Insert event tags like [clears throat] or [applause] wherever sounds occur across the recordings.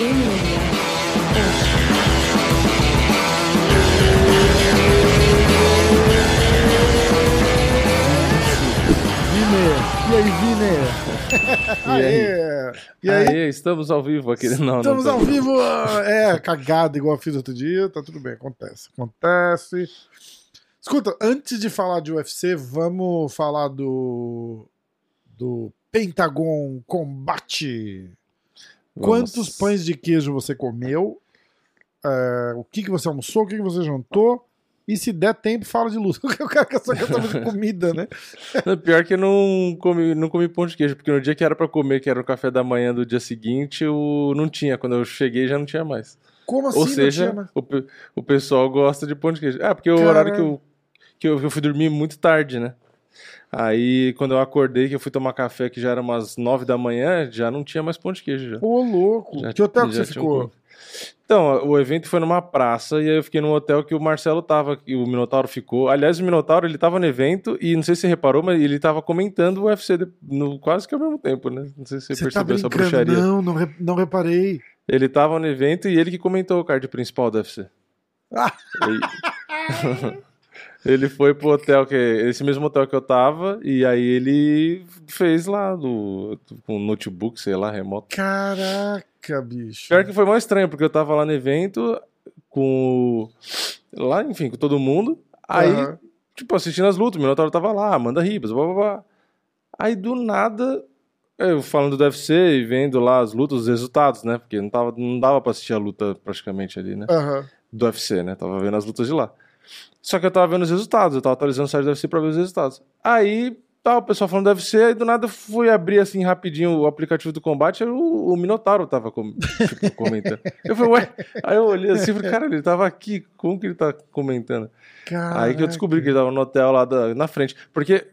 E aí, Viner? Aê! [laughs] E aí? Aê, estamos ao vivo aqui. Não, Estamos não ao vivo! É, cagado igual eu fiz outro dia, tá tudo bem, acontece. Acontece. Escuta, antes de falar de UFC, vamos falar do. do Pentagon Combate. Quantos pães de queijo você comeu? É, o que, que você almoçou? O que, que você jantou? E se der tempo, fala de luta. Eu quero que só quero saber de [laughs] comida, né? Pior que eu não comi, não comi pão de queijo, porque no dia que era pra comer, que era o café da manhã do dia seguinte, eu não tinha. Quando eu cheguei já não tinha mais. Como assim? Ou não seja, o, o pessoal gosta de pão de queijo. É, porque o horário que eu, que eu, que eu fui dormir muito tarde, né? Aí, quando eu acordei, que eu fui tomar café, que já era umas nove da manhã, já não tinha mais pão de queijo. Já. Ô, louco. Já- que hotel que você um ficou? comido. Então, o evento foi numa praça e aí eu fiquei num hotel que o Marcelo tava, e o Minotauro ficou. Aliás, o Minotauro, ele tava no evento e não sei se você reparou, mas ele tava comentando o UFC no, quase que ao mesmo tempo, né? Não sei se você, Você tá percebeu essa brincando? bruxaria. Não, não, re- não reparei. Ele tava no evento e ele que comentou o card principal do UFC. Ah. Ele... [laughs] ele foi pro hotel, que esse mesmo hotel que eu tava, e aí ele fez lá do, com um notebook, sei lá, remoto. Caraca, bicho. Pior que foi mais estranho, porque eu tava lá no evento com. Lá, enfim, com todo mundo. Aí, Aham. tipo, assistindo as lutas, o Minotauro tava lá, Amanda Ribas, blá blá blá. Aí do nada, eu falando do UFC e vendo lá as lutas, os resultados, né? Porque não, tava, não dava pra assistir a luta praticamente ali, né? Aham. Do UFC, né? Tava vendo as lutas de lá. Só que eu tava vendo os resultados, eu tava atualizando o site do UFC pra ver os resultados. Aí, tá, o pessoal falando do UFC, aí do nada fui abrir assim rapidinho o aplicativo do combate, o, o Minotauro tava com- tipo, comentando. Eu falei, ué. Aí eu olhei assim e falei, cara, ele tava aqui, como que ele tá comentando? Aí que eu descobri que ele tava no hotel lá da- na frente. Porque,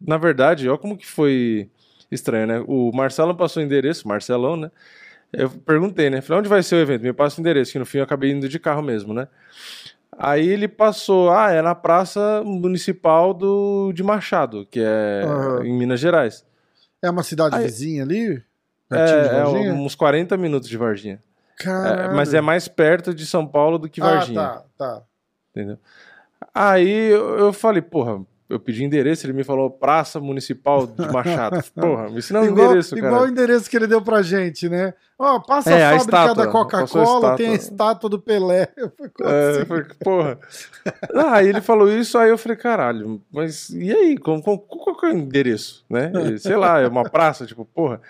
na verdade, olha como que foi estranho, né? O Marcelo passou o endereço, Marcelão, né? Eu perguntei, né? Falei, onde vai ser o evento? Me passa o endereço, que no fim eu acabei indo de carro mesmo, né? Aí ele passou, ah, é na Praça Municipal do, de Machado, que é Aham. em Minas Gerais. É uma cidade Aí- vizinha ali? É, é uns 40 minutos de Varginha. É, mas é mais perto de São Paulo do que Varginha. Ah, tá, tá. Entendeu? Aí eu, eu falei, porra, eu pedi endereço, ele me falou Praça Municipal de Machado. [laughs] Porra, me ensina o igual, endereço, igual cara. o endereço que ele deu pra gente, né? Ó, passa É, a a fábrica estátua, da Coca-Cola, tem a estátua. do Pelé. [laughs] Eu É, assim? falei, porra. Ah, aí ele falou isso, aí eu falei, caralho, mas e aí? Como, como- qual que é o endereço? Né? E, Sei lá, é uma praça, tipo, porra.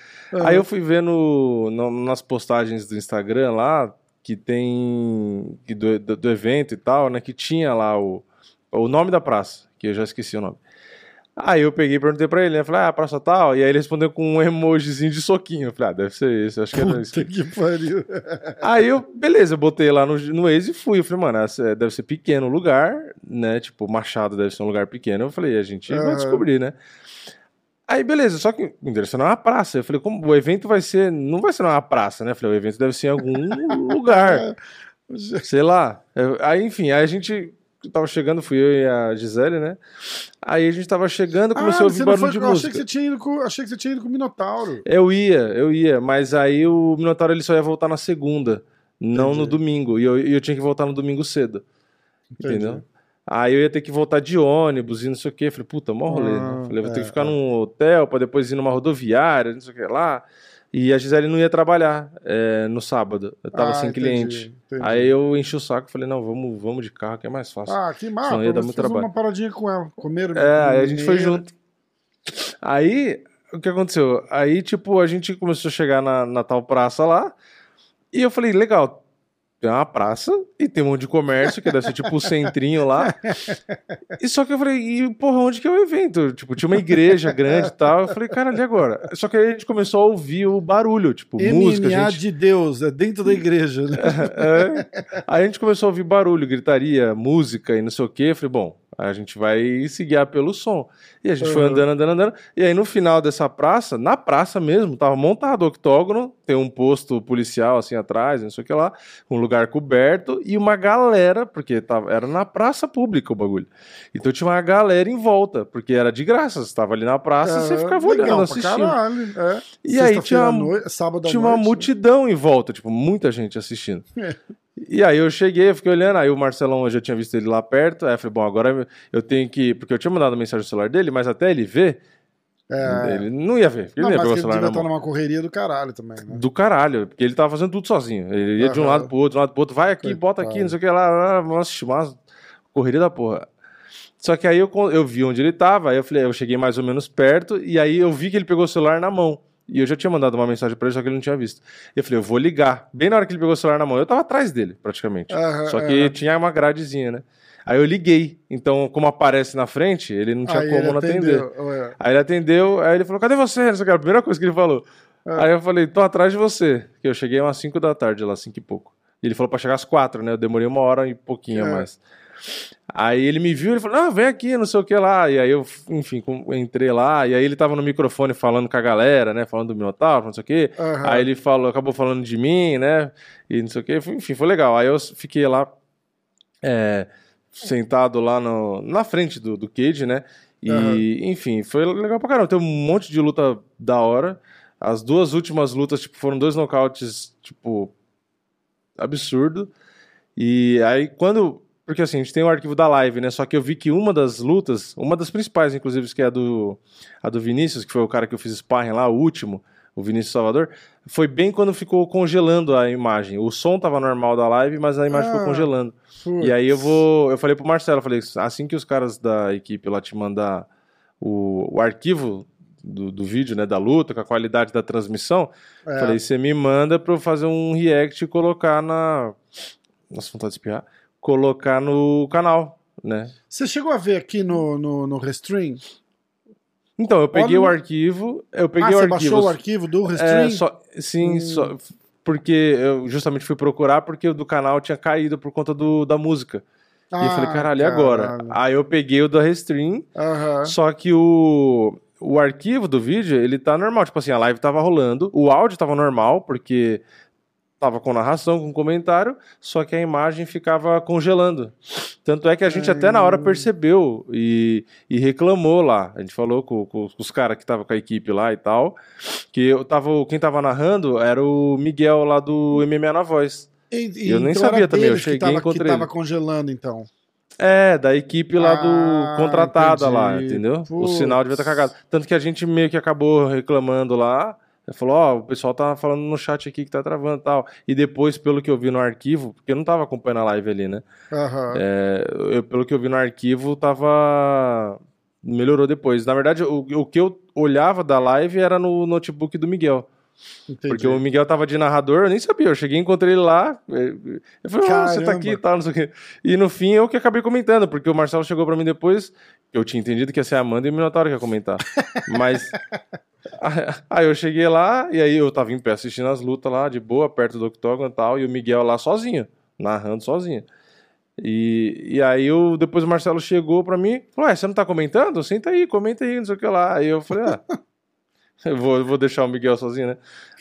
Aí eu fui vendo no- nas postagens do Instagram lá, que tem. que do, do, do evento e tal, né? Que tinha lá o, o nome da praça, que eu já esqueci o nome. Aí eu peguei e perguntei pra ele, né? Falei, ah, praça tal. E aí ele respondeu com um emojizinho de soquinho. Eu falei, ah, deve ser esse, acho que é esse. Que pariu. [laughs] Aí eu, beleza, eu botei lá no, no Waze e fui. Eu falei, mano, é- deve ser pequeno o lugar, né? Tipo, Machado deve ser um lugar pequeno. Eu falei, a gente vai Aham. descobrir, né? Aí, beleza, só que o endereço não é uma praça. Eu falei, como o evento vai ser. Não vai ser numa praça, né? Eu falei, o evento deve ser em algum [laughs] lugar. [laughs] Sei lá. Aí, enfim, aí a gente tava chegando, fui eu e a Gisele, né? Aí a gente tava chegando, começou a Ah, ouvir você não barulho foi, de eu achei música. que, você tinha ido com, achei que você tinha ido com o Minotauro. Eu ia, eu ia, mas aí o Minotauro ele só ia voltar na segunda, não no Entendi. domingo. E eu, e eu tinha que voltar no domingo cedo, Entendi. entendeu? Aí eu ia ter que voltar de ônibus e não sei o quê. Falei, puta, mó rolê, Ah, né? Falei, vou ter é, que ficar é. num hotel pra depois ir numa rodoviária, não sei o que lá. E a Gisele não ia trabalhar é, no sábado, eu tava Ah, sem entendi, cliente. entendi. Aí eu enchi o saco e falei, não, vamos, vamos de carro que é mais fácil. Ah, que massa. Senão ia dar muito trabalho. uma paradinha com ela. Comeram É, aí a gente foi junto. Aí, o que aconteceu? Aí, tipo, a gente começou a chegar na, na tal praça lá. E eu falei, legal, tem uma praça e tem um monte de comércio, que deve ser tipo o centrinho lá. E só que eu falei, e porra, onde que é o evento? Tipo, tinha uma igreja grande e tal. Eu falei, caralho, e agora? Só que aí a gente começou a ouvir o barulho, tipo, música. MMA gente... de Deus, é dentro da igreja, né? [laughs] É. Aí a gente começou a ouvir barulho, gritaria, música e não sei o quê. Eu falei, bom, A gente vai se guiar pelo som. E a gente foi Uhum. andando, andando, andando. E aí no final dessa praça, na praça mesmo, tava montado o octógono, tem um posto policial assim atrás, não sei o que lá, um lugar coberto e uma galera, porque tava, era na praça pública o bagulho. Então tinha uma galera em volta, porque era de graça, você tava ali na praça, você É, ficava legal olhando, assistindo. Caralho, é. E aí tinha uma- noite- sábado Tinha uma noite, né? multidão em volta, tipo, muita gente assistindo. É. E aí eu cheguei, eu fiquei olhando, aí o Marcelão eu já tinha visto ele lá perto, aí eu falei, bom, agora eu tenho que. Porque eu tinha mandado mensagem no celular dele, mas até ele ver, É. ele não ia ver. Ele Não, não ia mas pegar o que ele celular devia estar mão. numa correria do caralho também, né? Do caralho, porque ele tava fazendo tudo sozinho. Ele ia de um lado pro outro, de um lado pro outro, vai aqui, bota aqui, não sei o que lá, nossa, mas correria da porra. Só que aí eu, eu vi onde ele tava, aí eu falei, eu cheguei mais ou menos perto, e aí eu vi que ele pegou o celular na mão. E eu já tinha mandado uma mensagem pra ele, só que ele não tinha visto. E eu falei, eu vou ligar. Bem na hora que ele pegou o celular na mão, eu tava atrás dele, praticamente. Aham, Só que aham. tinha uma gradezinha, né? Aí eu liguei. Então, como aparece na frente, ele não tinha Aí como não atender. Aí ele atendeu, aí ele falou, cadê você? Não sei o que, a primeira coisa que ele falou. Ah. Aí eu falei, tô atrás de você. Que eu cheguei umas 5 da tarde lá, 5 e pouco. E ele falou pra chegar às 4, né? Eu demorei uma hora e pouquinho a É. mais. Aí ele me viu, ele falou, não, vem aqui, não sei o que lá. E aí eu, enfim, entrei lá, e aí ele tava no microfone falando com a galera, né? Falando do Minotauro, não sei o que. Aham. Aí ele falou, acabou falando de mim, né? E não sei o que. Enfim, foi legal. Aí eu fiquei lá, é, sentado lá no, na frente do, do Cage, né? E, Aham. enfim, foi legal pra caramba. Tem um monte de luta da hora. As duas últimas lutas, tipo, foram dois nocautes, tipo, absurdo. E aí, quando. Porque assim, a gente tem o arquivo da live, né? Só que eu vi que uma das lutas, uma das principais, inclusive, que é a do, a do Vinícius, que foi o cara que eu fiz sparring lá, o último, o Vinícius Salvador, foi bem quando ficou congelando a imagem. O som tava normal da live, mas a imagem Ah. ficou congelando. Putz. E aí eu vou. Eu falei pro Marcelo, falei, assim que os caras da equipe lá te mandar o, o arquivo do, do vídeo, né? Da luta, com a qualidade da transmissão, É. falei, você me manda pra eu fazer um react e colocar na. Nossa, vontade de espirrar. Colocar no canal, né? Você chegou a ver aqui no, no, no Restream? Então, eu peguei Olha o arquivo. Eu peguei ah, o você arquivo. baixou o arquivo do Restream? É, só, sim, Hum. só, porque eu justamente fui procurar porque o do canal tinha caído por conta do, da música. e eu falei, Ah, caralho, e agora? caralho. Aí eu peguei o da Restream, Aham. só que o, o arquivo do vídeo, ele tá normal. Tipo assim, a live tava rolando, o áudio tava normal, porque tava com narração, com comentário, só que a imagem ficava congelando. Tanto é que a gente até na hora percebeu e, e reclamou lá. A gente falou com, com os caras que tava com a equipe lá e tal, que eu tava, quem tava narrando era o Miguel lá do MMA na Voz. E- Eu nem então sabia também, eu deles que cheguei e tava, encontrei Que tava ele. congelando, então. É, da equipe lá Ah, do contratada lá, entendi. entendeu? O Putz. sinal devia estar cagado. Tanto que a gente meio que acabou reclamando lá. Ele falou, ó, o pessoal tá falando no chat aqui que tá travando e tal. E depois, pelo que eu vi no arquivo, porque eu não tava acompanhando a live ali, né? Aham. É, eu- pelo que eu vi no arquivo, tava. Melhorou depois. Na verdade, o, o que eu olhava da live era no notebook do Miguel. Entendi. Porque o Miguel tava de narrador, eu nem sabia. Eu cheguei, encontrei ele lá. eh, Eu falei, "Ó, você tá aqui e Caramba. tal, não sei o quê. E no fim eu que acabei comentando, porque o Marcelo chegou pra mim depois. Eu tinha entendido que ia ser a Amanda e o Minotauro que ia comentar. [laughs] Mas. Aí eu cheguei lá, e aí eu tava em pé assistindo as lutas lá, de boa, perto do octógono e tal, e o Miguel lá sozinho, narrando sozinho. E, e aí eu, depois o Marcelo chegou pra mim, falou, ué, você não tá comentando? Senta aí, comenta aí, não sei o que lá. Aí eu falei, ah, eu [laughs] vou, eu vou deixar o Miguel sozinho, né?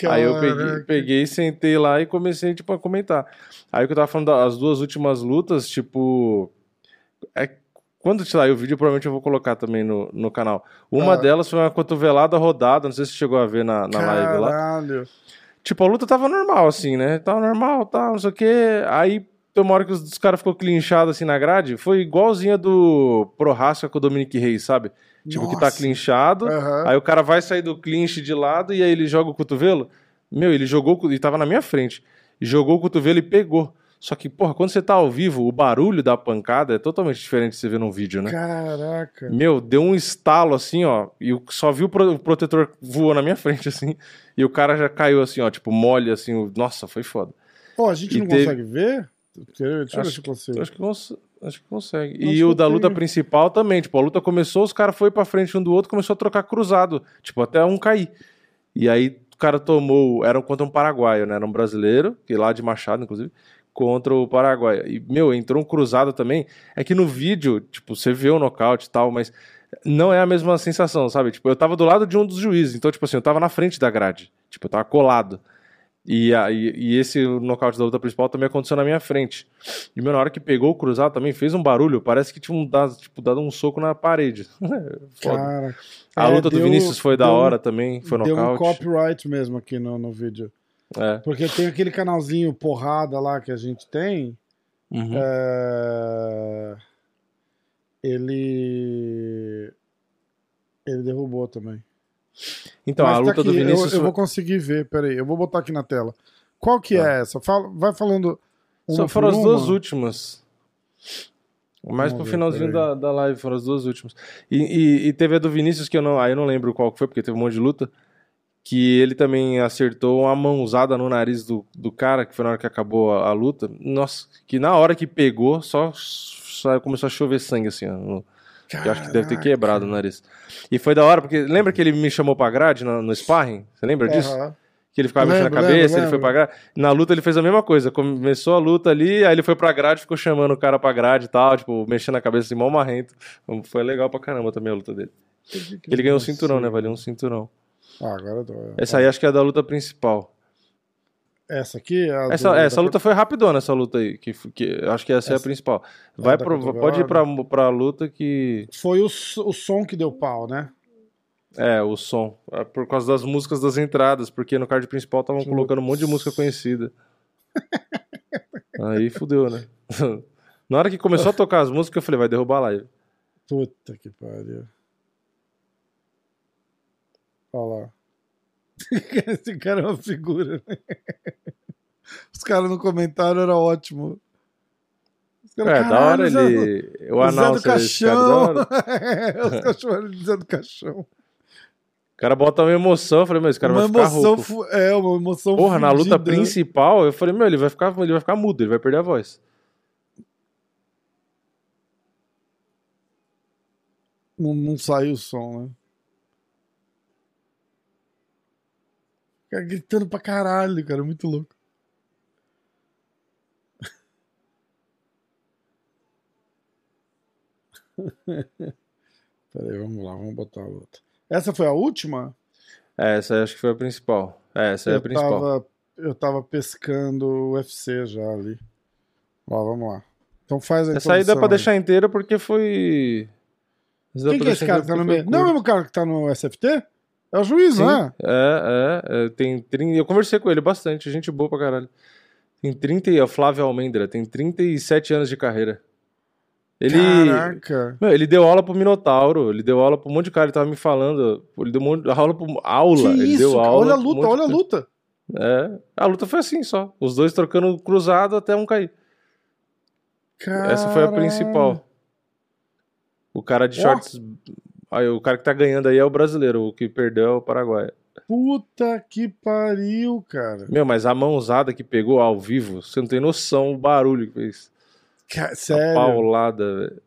Aí eu peguei, Caraca. peguei, sentei lá e comecei, tipo, a comentar. Aí o que eu tava falando das duas últimas lutas, tipo. É, quando sair o vídeo, provavelmente eu vou colocar também no, no canal. Uma Ah. delas foi uma cotovelada rodada, não sei se chegou a ver na, na live lá. Caralho. Tipo, a luta tava normal, assim, né? Tava normal, tal, não sei o quê. Aí tem uma hora que os, os caras ficou clinchados assim na grade. Foi igualzinha do Prohaska com o Dominic Reis, sabe? Tipo, que tá Nossa. clinchado. Aham. Aí o cara vai sair do clinch de lado e aí ele joga o cotovelo. Meu, ele jogou, e tava na minha frente. Jogou o cotovelo e pegou. Só que, porra, quando você tá ao vivo, o barulho da pancada é totalmente diferente de você ver no vídeo, né? Caraca. Meu, deu um estalo assim, ó. E eu só vi o, pro- o protetor voou na minha [laughs] frente, assim. E o cara já caiu assim, ó, tipo, mole, assim. Nossa, foi foda. Pô, a gente E não teve- consegue ver? Deixa eu ver se eu consigo. Acho que, cons- acho que consegue. Acho e o da luta principal também, tipo, a luta começou, os caras foram pra frente um do outro, começou a trocar cruzado, tipo, até um cair. E aí o cara tomou, era contra um paraguaio, né, era um brasileiro, que lá de Machado, inclusive, contra o Paraguai. E, meu, entrou um cruzado também. É que no vídeo, tipo, você vê o nocaute e tal, mas não é a mesma sensação, sabe? Tipo, eu tava do lado de um dos juízes, então, tipo assim, eu tava na frente da grade. Tipo, eu tava colado. E, a, e, e esse nocaute da luta principal também aconteceu na minha frente. E meu, na hora que pegou o cruzado também fez um barulho, parece que tinha um, dado, tipo, dado um soco na parede. [laughs] Foda. Cara, A é, luta do deu- Vinícius foi da deu hora também, foi deu um nocaute. copyright mesmo aqui no, no vídeo. É. Porque tem aquele canalzinho porrada lá que a gente tem. Uhum. é, Ele. Ele derrubou também. Então, Mas a tá luta do aqui, eu- Vinícius Eu, foi- vou conseguir ver, peraí. Eu vou botar aqui na tela. Qual que Tá. é essa? Fala, vai falando. Uma Só foram as duas últimas. Mais Vamos pro ver, finalzinho da, da live, foram as duas últimas. E, e- e teve a do Vinícius, que eu não. Aí eu não lembro qual que foi, porque teve um monte de luta. Que ele também acertou uma mãozada no nariz do, do cara, que foi na hora que acabou a, a luta. Nossa, que na hora que pegou, só, só começou a chover sangue, assim, ó. no- eu acho que deve ter quebrado o nariz. E foi da hora, porque lembra que ele me chamou pra grade no, no sparring? Você lembra disso? Aham. Que ele ficava mexendo a cabeça, lembro, ele foi lembro. pra grade. Na luta ele fez a mesma coisa. Começou a luta ali, aí ele foi pra grade, ficou chamando o cara pra grade e tal, tipo, mexendo a cabeça assim, mal marrento. Foi legal pra caramba também a luta dele. Ele ganhou um cinturão, né? Valia um cinturão. Ah, agora eu tô. Essa aí acho que é a da luta principal. Essa aqui é a Essa, do- é, essa da- luta foi rapidona, essa luta aí. Que, que acho que essa, é a Essa- principal. Vai da pro, pode ir pra, pra luta que. Foi o, o som que deu pau, né? É, o som. É Por causa das músicas das entradas, porque no card principal estavam colocando um monte de música conhecida. Aí fudeu, né? [laughs] Na hora que começou a tocar as músicas, eu falei, vai derrubar a live. Puta que pariu. Olha lá. [laughs] Esse cara é uma figura, né? Os caras no comentário era ótimo. Os É, caras, da hora "Caralho, Zé do- ele. O Zé do cara. Caixão. [laughs] Os caras chamaram ele de Zé do Caixão. O cara bota uma emoção, eu falei, meu, esse cara uma vai ficar emoção, rouco. é, uma emoção Porra, na luta principal, eu falei, meu, ele vai ficar, ele vai ficar mudo, ele vai perder a voz. Não, não saiu o som, né? Cara gritando pra caralho, cara, muito louco. [laughs] Peraí, vamos lá, vamos botar a outra. Essa foi a última? É, essa aí acho que foi a principal. É, essa aí é a eu, principal. tava, eu tava pescando o UFC já ali. Ó, vamos lá. Então faz a Essa aí dá pra deixar inteira porque foi. Essa Quem que é esse cara que tá no meio? Não é o mesmo cara que tá no SFT? É o juiz, Sim, não é? É, é, tem 30, eu conversei com ele bastante, gente boa pra caralho. Tem 30, e- é o Flávio Almendra, tem 37 anos de carreira. Ele, Caraca. Meu, ele deu aula pro Minotauro, ele deu aula pro um monte de cara, ele tava me falando, ele deu um aula pro aula, Que ele isso, deu aula. Olha a um luta, de olha a luta. É, a luta foi assim só, os dois trocando cruzado até um cair. Essa foi a principal. O cara de shorts, aí o cara que tá ganhando aí é o brasileiro, o que perdeu é o Paraguai. Puta que pariu, cara. Meu, mas a mãozada que pegou ao vivo, você não tem noção o barulho que fez. Ca- A Sério, paulada, velho.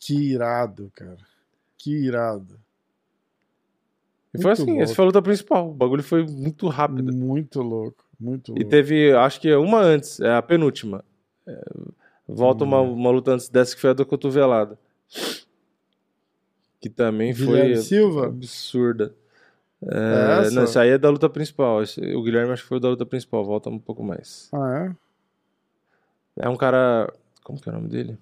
que irado, cara. Que irado. E foi Muito assim, louco. essa foi a luta principal. O bagulho foi muito rápido. Muito louco, muito E louco. teve, acho que uma antes, é a penúltima. É, volta uma, Hum. uma luta antes dessa que foi a da cotovelada. Que também Guilherme foi Silva? absurda. É É, essa? não, isso aí é da luta principal. O Guilherme acho que foi o da luta principal, volta um pouco mais. Ah, é? É um cara. Como que é o nome dele?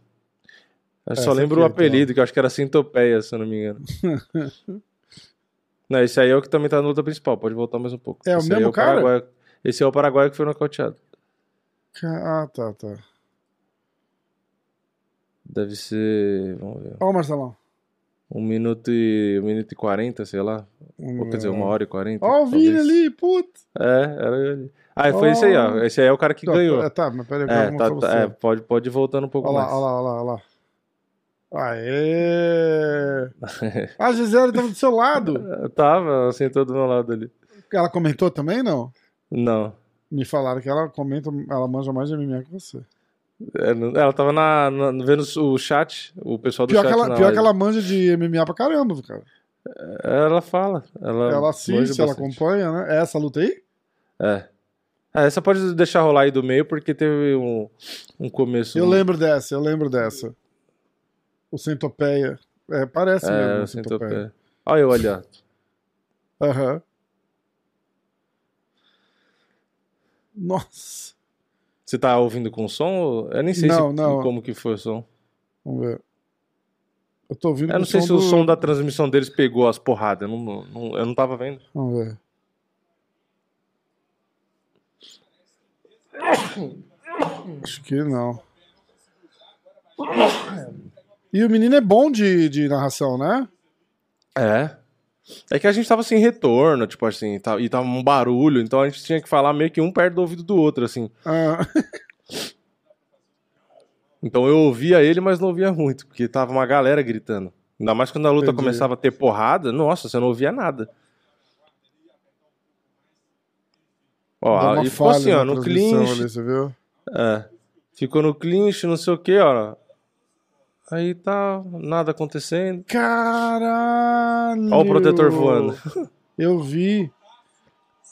Eu É, só lembro o então. apelido, que eu acho que era Centopeia, se eu não me engano. [laughs] não, esse aí é o que também tá na luta principal, pode voltar mais um pouco. É o esse aí mesmo cara? Paraguai- Esse é o Paraguai que foi nocauteado. Ca- Ah, tá, tá. Deve ser. Vamos ver. Ó, o Marcelão. Um minuto e. Um minuto e quarenta, sei lá. Ou quer dizer, uma hora e quarenta. Ó, o Vini ali, putz. É, era ele. Ah, foi esse aí, ó. Esse aí é o cara que ganhou. Tá, tá, mas peraí, É, tá, tá- é, pode, pode ir voltando um pouco Olha mais. olha lá, olha lá, olha lá. Aê! [laughs] A Gisele tava do seu lado. [laughs] Tava, ela sentou do meu lado ali. Ela comentou também, não? Não. Me falaram que ela comenta, ela manja mais de MMA que você. É, Ela tava na, na- vendo o chat, o pessoal do Pior, chat que ela, pior que live. ela manja de MMA pra caramba, cara. Ela fala. Ela, Ela assiste, ela acompanha, né? É essa luta aí? É. É, essa pode deixar rolar aí do meio, porque teve um, um começo. Eu lembro dessa, eu lembro dessa. O Centopeia. É, parece mesmo. É, o o Centopeia. centopeia. Olha eu olhar. Aham. Nossa. Você tá ouvindo com som? Eu nem sei Não, se, não. como que foi o som. Vamos ver. Eu tô ouvindo Eu não sei se do- o som da transmissão deles pegou as porradas. Eu não, não- eu não tava vendo. Vamos ver. Acho que não. E o menino é bom de, de narração, né? É. É que a gente tava sem retorno, tipo assim, tá- e tava um barulho, então a gente tinha que falar meio que um perto do ouvido do outro, assim. Ah, [laughs] Então eu ouvia ele, mas não ouvia muito, porque tava uma galera gritando. Ainda mais quando a luta Entendi. começava a ter porrada, nossa, você não ouvia nada. Ó, e ficou assim, ó, no clinch. ali, você viu? É. Ficou no clinch, não sei o que, ó. Aí tá nada acontecendo. Caralho! Ó o protetor voando. [laughs] Eu vi.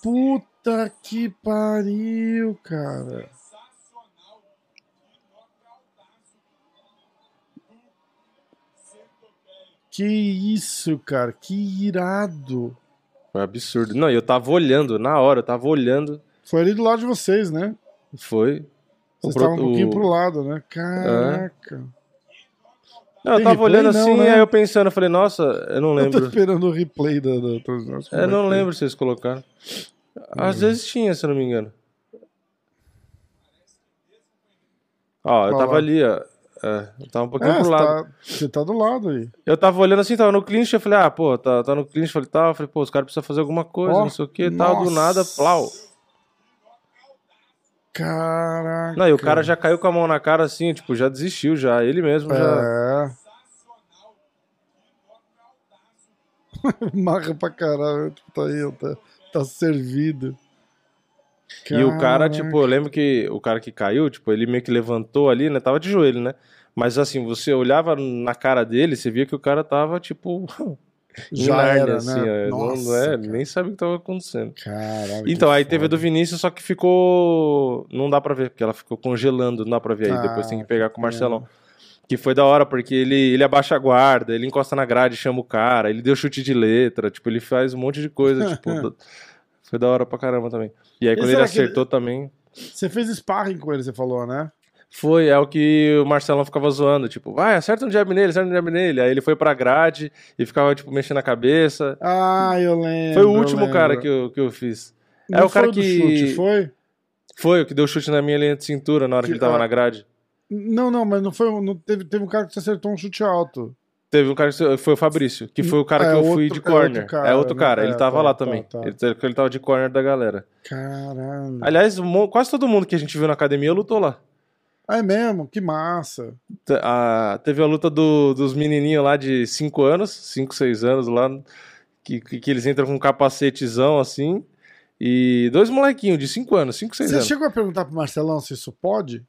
Puta que pariu, cara. Que isso, cara. Que irado. Foi absurdo. Não, eu tava olhando, na hora, eu tava olhando. Foi ali do lado de vocês, né? Foi. Vocês pro- estavam um pouquinho pro lado, né? Caraca. Não, eu tava replay? olhando Não, assim, né? aí eu pensando, eu falei, nossa, eu não Eu tô lembro. esperando o replay da, da transmissão. Eu não lembro se vocês colocaram. Às vezes tinha, se eu não me engano. Ó, eu tava ali, ó. É, eu tava um pouquinho É, pro você lado. tá, você tá do lado aí. Eu tava olhando assim, tava no clinch, eu falei, ah, pô, tá, tá no clinch, falei, tá, eu falei, pô, os caras precisam fazer alguma coisa, Ó, não sei o que, tal, do nada, plau. Caraca. Não, e o cara já caiu com a mão na cara assim, tipo, já desistiu já, ele mesmo já. É. [laughs] Marra pra caralho. Tipo, tá aí, tá, tá servido. E o cara, Caraca. tipo, eu lembro que o cara que caiu, tipo, ele meio que levantou ali, né, tava de joelho, né? Mas assim, você olhava na cara dele, você via que o cara tava, tipo, [laughs] Já Nárnia, era, assim, né? ó, não, Nossa, não é, cara. nem sabe o que tava acontecendo. Caralho. Então, aí teve a do foda. Vinícius, só que ficou. Não dá pra ver, porque ela ficou congelando, não dá pra ver aí. Ah, Depois tem que pegar com o Marcelão. Que foi da hora, porque ele, ele abaixa a guarda, ele encosta na grade, chama o cara, ele deu chute de letra, tipo, ele faz um monte de coisa, [laughs] tipo. Foi da hora pra caramba também. E aí, quando ele que ele- acertou também. Você fez sparring com ele, você falou, né? Foi, é o que o Marcelão ficava zoando, tipo, vai, acerta um jab nele, acerta um jab nele. Aí ele foi pra grade e ficava, tipo, mexendo a cabeça. Ah, eu lembro. Foi o último cara que eu, que eu fiz. Não é o cara que- chute, foi? Foi o que deu chute na minha linha de cintura na hora que, Que- ele tava ah. na grade. Não, não, mas não foi. Não, teve, teve um cara que você acertou um chute alto. Teve um cara que foi o Fabrício, que foi o cara É que eu fui outro- de é outro corner. cara, é outro né? cara, É, ele tava tá, lá tá, também. tá. Ele, ele tava de corner da galera. Caralho. Aliás, quase todo mundo que a gente viu na academia lutou lá. Ah, é mesmo? Que massa. Teve a luta do- dos menininhos lá de 5 anos, 5, 6 anos lá, que, que, eles entram com um capacetezão assim. E dois molequinhos de 5 anos, 5, 6 Você anos. chegou a perguntar pro Marcelão se isso pode?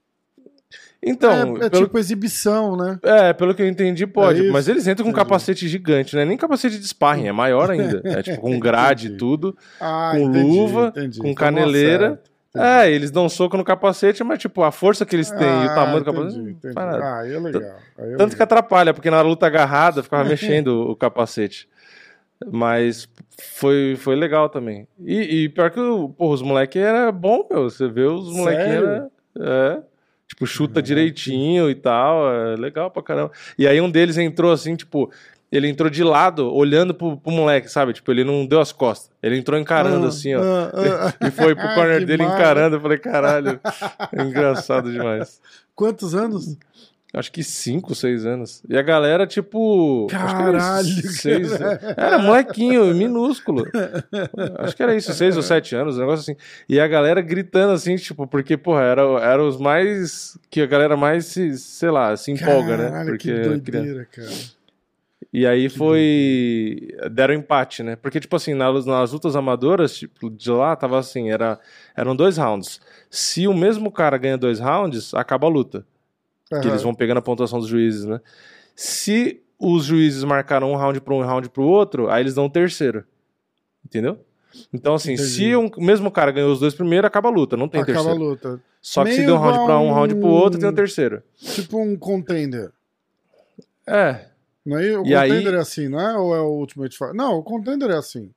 Então, é, é pelo, tipo exibição, né? é, pelo que eu entendi, pode. É mas eles entram com um capacete gigante, não é nem capacete de sparring, é maior ainda. É tipo com [laughs] grade e tudo. Ah, Com entendi, luva, entendi. com Então, caneleira. nossa, entendi. É, eles dão soco no capacete, mas tipo, a força que eles têm e o Ah, tamanho do entendi, capacete. não entendi. Ah, aí é legal. Aí é Tanto que legal. atrapalha, porque na luta agarrada ficava [laughs] mexendo o capacete. Mas foi, foi legal também. E, e pior que porra, os moleques era bom, meu. Você vê os molequinhos. Era, é. Tipo, chuta direitinho e tal. É legal pra caramba. E aí um deles entrou assim, tipo. Ele entrou de lado, olhando pro, pro moleque, sabe? Tipo, ele não deu as costas. Ele entrou encarando Ah, assim, ó. ah, ah. [laughs] E foi pro [laughs] corner dele massa. encarando. Eu falei, caralho, é engraçado demais. Quantos anos? Acho que 5, 6 anos. E a galera, tipo. que Caralho, seis- cara. Era molequinho, minúsculo. Acho que era isso, 6 ou 7 anos, um negócio assim. E a galera gritando assim, tipo, porque, porra, era, era os mais. Que a galera mais se, sei lá, se empolga, né? Caralho, Porque que doideira, cara. E aí foi. Deram empate, né? Porque, tipo assim, nas, nas lutas amadoras, tipo, de lá tava assim, era, eram dois rounds. Se o mesmo cara ganha dois rounds, acaba a luta. Que Aham. eles vão pegando a pontuação dos juízes, né? Se os juízes marcaram um round para um e um round para o outro, aí eles dão um terceiro. Entendeu? Então, assim, Entendi. se um, o mesmo cara ganhou os dois primeiros, acaba a luta, não tem Acaba a terceiro. luta. Só que se deu um round igual pra um, round pro outro, tem o um- terceiro. Tipo um contender. É, Não é? O E aí- contender é assim, não é? Ou é o Ultimate Fighter? Não, o contender é assim.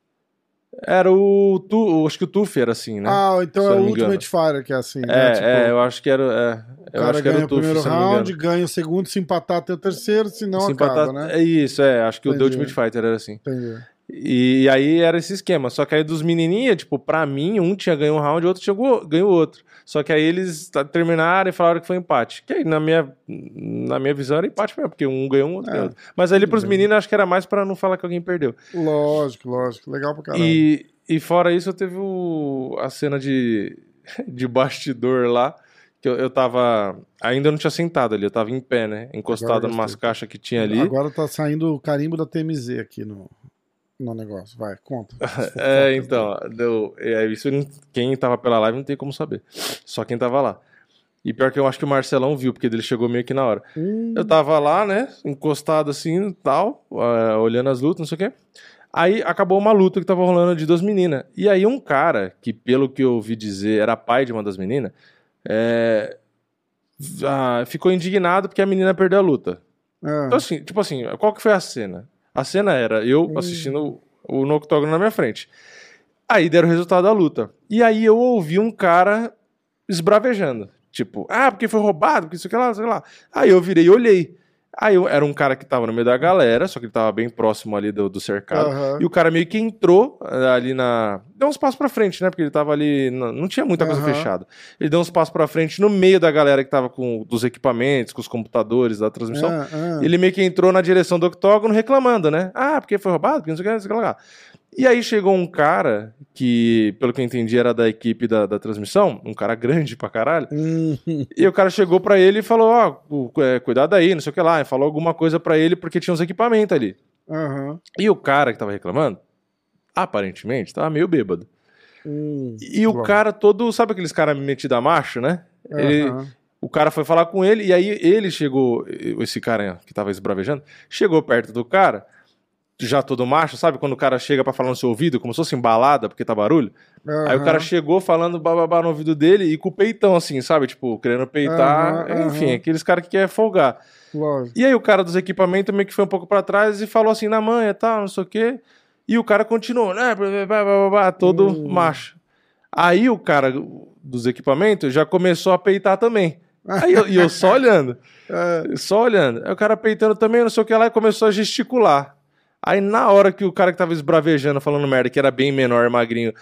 Era o. Tu, acho que o Tufi era assim, né? Ah, então Se é o. Ultimate Fighter que é assim. é, né? Tipo, é, eu acho que era. É, o eu acho que era o o primeiro round, ganha o segundo, se empatar tem o terceiro, se não Se acaba, empatar- né? É isso, é. Acho que o The Entendi. Ultimate Fighter era assim. Entendi. E, aí era esse esquema. Só que aí dos menininhos, tipo, pra mim, um tinha ganho um round, o outro tinha go- ganho o outro. Só que aí eles terminaram e falaram que foi empate. Que aí, na minha, na minha visão, era empate mesmo, porque um ganhou um, outro É, ganhou outro. Mas ali pros bem. meninos, acho que era mais pra não falar que alguém perdeu. Lógico, lógico. Legal pra caralho. E, e fora isso, eu teve o- a cena de, [laughs] de bastidor lá, que eu, eu tava. Ainda não tinha sentado ali, eu tava em pé, né? Encostado numas caixas que tinha ali. Agora tá saindo o carimbo da TMZ aqui no, no negócio. Vai, conta. [laughs] É, então, deu, é, isso quem tava pela live não tem como saber. Só quem tava lá. E pior que eu acho que o Marcelão viu, porque ele chegou meio que na hora. Hum, Eu tava lá, né, encostado assim, tal, é, olhando as lutas, não sei o quê. Aí acabou uma luta que tava rolando de duas meninas. E aí um cara, que pelo que eu ouvi dizer era pai de uma das meninas, é, ah, ficou indignado porque a menina perdeu a luta. é. Então, assim, tipo assim, qual que foi a cena? A cena era eu Hum. assistindo o no octógono na minha frente. Aí deram o resultado da luta. E aí eu ouvi um cara esbravejando. Tipo, ah, porque foi roubado, porque isso aqui lá, sei lá. Aí eu virei e olhei. Aí eu, era um cara que tava no meio da galera, só que ele tava bem próximo ali do, do cercado. Aham. E o cara meio que entrou eh, ali na. Deu uns passos pra frente, né? Porque ele tava ali. na- Não tinha muita coisa Aham. fechada. Ele deu uns passos pra frente no meio da galera que tava com dos equipamentos, com os computadores da transmissão. Ah. Ele meio que entrou na direção do octógono reclamando, né? Ah, porque foi roubado, porque não sei o que, não sei o que lá. E aí chegou um cara que, pelo que eu entendi, era da equipe da, da transmissão, um cara grande pra caralho. Hum, E o cara chegou pra ele e falou: Ó, é, cuidado aí, não sei o que lá. E falou alguma coisa pra ele porque tinha uns equipamentos ali. aham. E o cara que tava reclamando, aparentemente, tava meio bêbado. Hum, E o bom. cara todo, sabe aqueles caras metidos a macho, né? Ele, aham. o cara foi falar com ele, e aí ele chegou, esse cara que tava esbravejando, chegou perto do cara, já todo macho, sabe? Quando o cara chega pra falar no seu ouvido, como se fosse embalada, porque tá barulho. Aí o cara chegou falando bababá no ouvido dele e com o peitão assim, sabe? Tipo, querendo peitar. Aham, enfim, aham. aqueles caras que querem folgar. Lógico. E aí o cara dos equipamentos meio que foi um pouco pra trás e falou assim na manha tal, não sei o quê. E o cara continuou, né? blá, blá, blá, blá, blá, todo Hum. macho. Aí o cara dos equipamentos já começou a peitar também. Aí eu, e eu só [laughs] olhando, É, só olhando. Aí o cara peitando também, não sei o que lá, e começou a gesticular. Aí na hora que o cara que tava esbravejando, falando merda, que era bem menor, magrinho,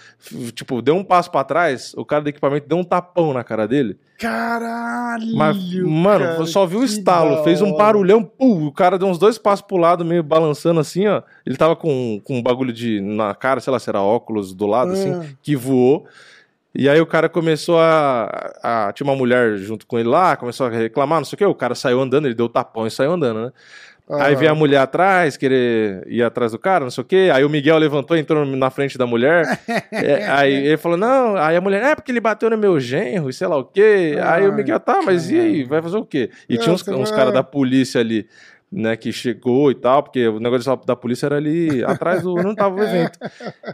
tipo, deu um passo pra trás, o cara do equipamento deu um tapão na cara dele. Caralho! Mas, mano, cara, só viu o estalo, fez um barulhão, pum, o cara deu uns dois passos pro lado, meio balançando assim, ó. Ele tava com, com um bagulho de na cara, sei lá, se era óculos do lado, assim, Ah. que voou. E aí o cara começou a, a. Tinha uma mulher junto com ele lá, começou a reclamar, não sei o que. O cara saiu andando, ele deu tapão e saiu andando, né? Aí Ah. veio a mulher atrás, querer ir atrás do cara, não sei o quê. Aí o Miguel levantou e entrou na frente da mulher. [laughs] É, aí ele falou: Não, aí a mulher, é porque ele bateu no meu genro e sei lá o quê. aí o Ai, Miguel, tá, mas e aí? Vai fazer o quê? E É, tinha uns, uns caras da polícia ali, né, que chegou e tal, porque o negócio da polícia era ali atrás do. Não tava o evento.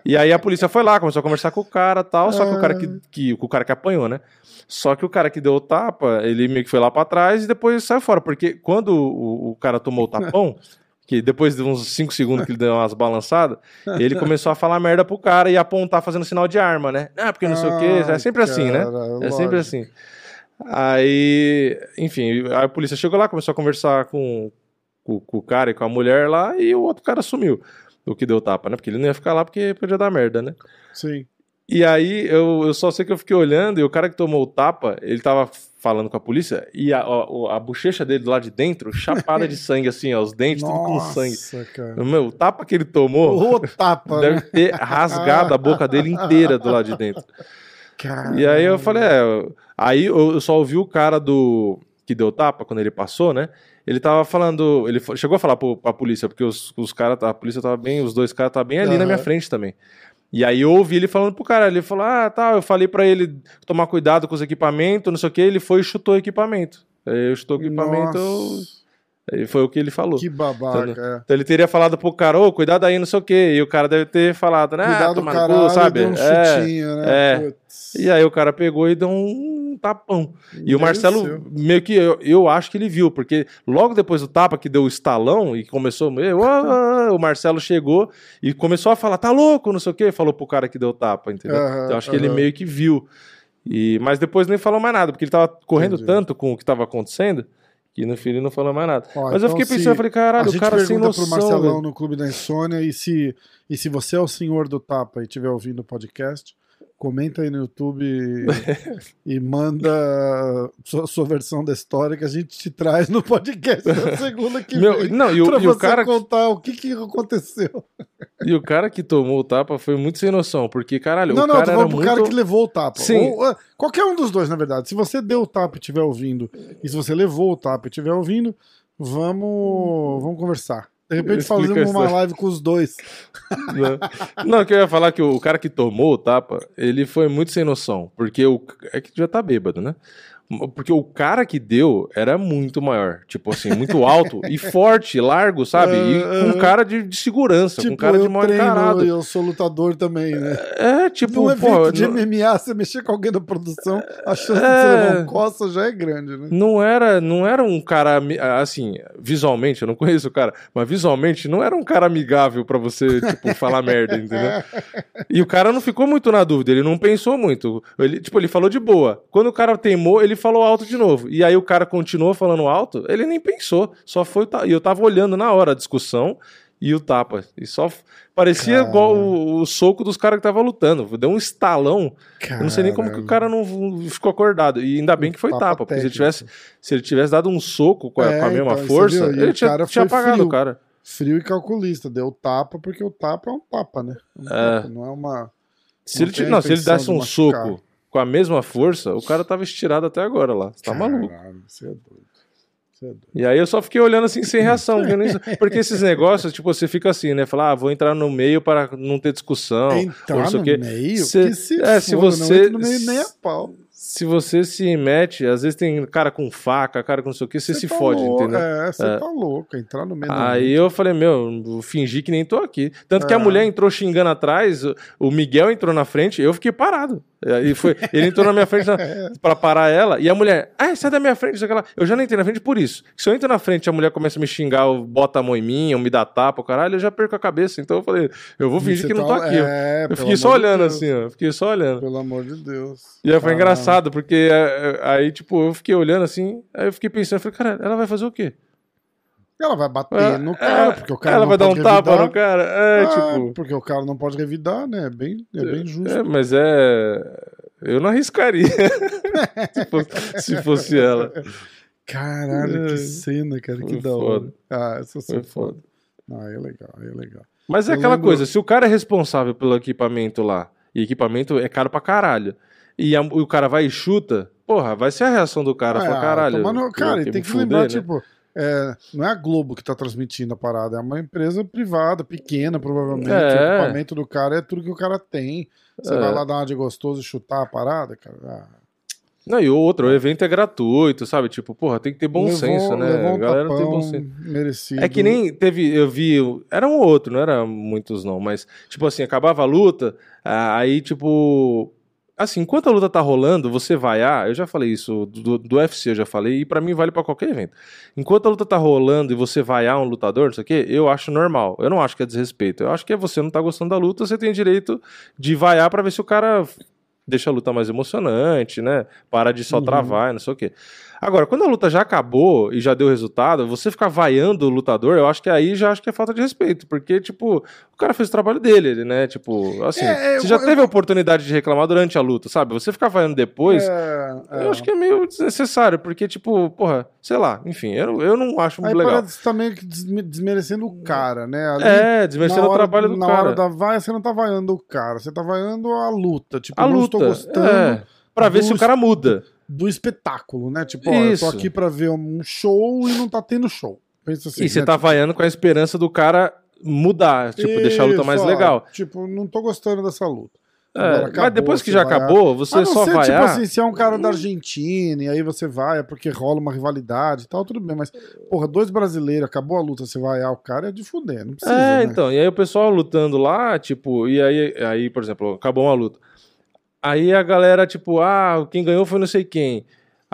E aí a polícia foi lá, começou a conversar com o cara e tal, só que o cara que, que, o cara que apanhou, né? Só que o cara que deu o tapa, ele meio que foi lá pra trás e depois saiu fora, porque quando o, o cara tomou o tapão, [laughs] que depois de uns 5 segundos que ele deu umas balançadas, ele começou a falar merda pro cara e apontar fazendo sinal de arma, né? Ah, porque não sei o quê, é sempre assim, né? É sempre assim. Aí, enfim, a polícia chegou lá, começou a conversar com, com, com o cara e com a mulher lá, e o outro cara sumiu. O que deu tapa, né? Porque ele não ia ficar lá porque podia dar merda, né? Sim. E aí eu, eu só sei que eu fiquei olhando e o cara que tomou o tapa, ele tava falando com a polícia e a, a, a bochecha dele lá de dentro, chapada de [laughs] sangue, assim, ó, os dentes tudo com sangue. Nossa, cara. Meu, o tapa que ele tomou O tapa, deve né? ter rasgado a boca dele inteira do lado de dentro. Caralho. E aí eu falei, é, aí eu só ouvi o cara do que deu tapa quando ele passou, né? Ele tava falando, ele chegou a falar pro, pra polícia, porque os, os caras, a polícia tava bem, os dois caras estavam bem ali na Aham. minha frente também. E aí eu ouvi ele falando pro cara, ele falou, ah, tá, eu falei pra ele tomar cuidado com os equipamentos, não sei o que, ele foi e chutou o equipamento. Aí eu chutou o equipamento, eu-. E foi o que ele falou. Que babaca, é. Então ele teria falado pro cara, ô, cuidado aí, não sei o quê. E o cara deve ter falado, né? Cuidado, tomar no cu, sabe? um É. chutinho, né? é. E aí o cara pegou e deu um tapão. E o Marcelo, Mereceu. meio que eu, eu acho que ele viu, porque logo depois do tapa que deu o estalão e começou, eu, ah, ah, o Marcelo chegou e começou a falar, tá louco, não sei o quê, falou pro cara que deu o tapa, entendeu? Aham, então eu acho que ele meio que viu. E, mas depois nem falou mais nada, porque ele tava correndo Entendi. tanto com o que tava acontecendo que no ele não falou mais nada. Ó, mas eu então fiquei se- pensando, eu falei, caralho, o cara sem noção. pro Marcelão velho. no Clube da Insônia e se, e se você é o senhor do tapa e estiver ouvindo o podcast, comenta aí no YouTube e, manda sua, sua versão da história que a gente te traz no podcast na segunda que Meu, vem. não, e o, e o cara, contar o que, que aconteceu. e o cara que tomou o tapa foi muito sem noção, porque, caralho, não, o não, cara era pro muito... cara que levou o tapa. Sim. Ou, ah, qualquer um dos dois, na verdade. Se você deu o tapa e estiver ouvindo, e se você levou o tapa e estiver ouvindo, vamos, vamos conversar. De repente fazemos uma live com os dois. [laughs] Não, não, que eu ia falar que o cara que tomou o tapa, ele foi muito sem noção. Porque o. É que já tá bêbado, né? Porque o cara que deu era muito maior. Tipo assim, muito alto e [laughs] forte, largo, sabe? E com cara de, de segurança, com cara de Tipo, mal encarado. eu sou lutador também, né? É, tipo, Num pô, evento de não, MMA, você mexer com alguém da produção, a chance de É. você levar um coça já é grande, né? não era, não era um cara assim, visualmente, eu não conheço o cara, mas visualmente não era um cara amigável pra você, tipo, falar [laughs] merda, entendeu? E o cara não ficou muito na dúvida, ele não pensou muito. Ele, tipo, ele falou de boa. Quando o cara teimou, ele falou alto de novo. E aí o cara continuou falando alto, ele nem pensou. Só foi. E eu tava olhando na hora a discussão e o tapa. E só parecia igual o, o soco dos caras que tava lutando. Deu um estalão. Eu não sei nem como que o cara não ficou acordado. E ainda bem que foi Tapa tapa, porque se ele, tivesse, se ele tivesse dado um soco com a, É, com a mesma então, força, ele tinha, tinha apagado frio. o cara. Frio e calculista, deu tapa porque o tapa é um tapa, né? Um É. tapa, não é uma. Se Não ele, não, se ele desse de um soco com a mesma força, o cara tava estirado até agora lá. Você tá maluco. Você é doido. Você é doido. E aí eu só fiquei olhando assim sem reação. porque eu nem- Porque esses negócios, tipo, você fica assim, né? Falar, ah, vou entrar no meio para não ter discussão. ou Entrar não sei no o quê. meio? Se- que se é, se foda, você- Não no meio nem a pau. Se você se mete, às vezes tem cara com faca, cara com não sei o que, você se tá fode, louco, entendeu? É, você É. tá louco. Entrar no meio Aí eu falei, meu, vou fingir que nem tô aqui. Tanto que a É. mulher entrou xingando atrás, o Miguel entrou na frente, eu fiquei parado. Aí foi, ele entrou na minha frente pra parar ela, e a mulher, ah, sai da minha frente, sei lá. Eu já não entrei na frente por isso. Se eu entro na frente e a mulher começa a me xingar, ou bota a mão em mim, ou me dá tapa, o caralho, eu já perco a cabeça. Então eu falei, eu vou fingir Você que não tá- tô aqui. ó. É, eu fiquei só olhando Deus. assim, ó. Fiquei só olhando. Pelo amor de Deus. E aí foi engraçado, porque é, é, aí, tipo, eu fiquei olhando assim, aí eu fiquei pensando, eu falei, cara, ela vai fazer o quê? Ela vai bater É, no cara, é, porque o cara ela não vai dar um pode tapa revidar. no cara? É, Ah, tipo. Porque o cara não pode revidar, né? É bem, é bem justo. É, mas é. Eu não arriscaria [laughs] se, fosse, se fosse ela. Caralho, que É. cena, cara, que Foi da hora. foda. Ah, essa Foi foi foda. Ah, é legal, é legal. Mas é Eu aquela lembro- coisa: se o cara é responsável pelo equipamento lá, e equipamento é caro pra caralho, e, a- e o cara vai e chuta, porra, vai ser a reação do cara. Ah, Fala, caralho. eu- cara, tem que fuder, lembrar, né?" tipo, é, não é a Globo que tá transmitindo a parada, é uma empresa privada, pequena, provavelmente. É. O equipamento do cara é tudo que o cara tem. Você É. vai lá dar uma de gostoso e chutar a parada, cara. Ah, Não, e outro, o evento é gratuito, sabe? Tipo, porra, tem que ter bom levou- senso, né? levou a um galera não tem bom senso. merecido. É que nem teve, eu vi, era um ou outro, não era muitos não, mas tipo assim, acabava a luta, aí tipo, assim, enquanto a luta tá rolando, você vai, ah, eu já falei isso do, do UFC, eu já falei, e pra mim vale pra qualquer evento. Enquanto a luta tá rolando e você vai a um lutador, não sei o quê, eu acho normal. Eu não acho que é desrespeito. Eu acho que é você não tá gostando da luta, você tem direito de vaiar pra ver se o cara deixa a luta mais emocionante, né? Para de só Uhum. travar, e não sei o quê. Agora, quando a luta já acabou e já deu resultado, você ficar vaiando o lutador, eu acho que aí já acho que é falta de respeito, porque, tipo, o cara fez o trabalho dele, né? Tipo, assim, É, é, você já eu- teve a oportunidade de reclamar durante a luta, sabe? Você ficar vaiando depois, É, é. eu acho que é meio desnecessário, porque, tipo, porra, sei lá, enfim, eu, eu não acho Aí muito legal. parece tá meio que desme- desmerecendo o cara, né? Ali, É, desmerecendo na o hora- trabalho do na cara. hora da vaia, você não tá vaiando o cara, você tá vaiando a luta. Tipo, A eu não luta, estou gostando é, pra ver do se o cara muda. Do espetáculo, né? Tipo, ó, eu Isso. tô aqui pra ver um show e não tá tendo show. Pensa assim. e você né? tá vaiando com a esperança do cara mudar, tipo, deixar a luta Isso, mais ó, legal. Tipo, não tô gostando dessa luta. É, Agora mas acabou, depois que já vai- acabou, você A só ser, vai. tipo assim, se é um cara da Argentina e aí você vai, é porque rola uma rivalidade e tal, tudo bem. Mas, porra, dois brasileiros, acabou a luta, você vai, ah, o cara é de fuder, não precisa, É, né? então, e aí o pessoal lutando lá, tipo, e aí, aí, por exemplo, acabou uma luta. Aí a galera, tipo, ah, quem ganhou foi não sei quem.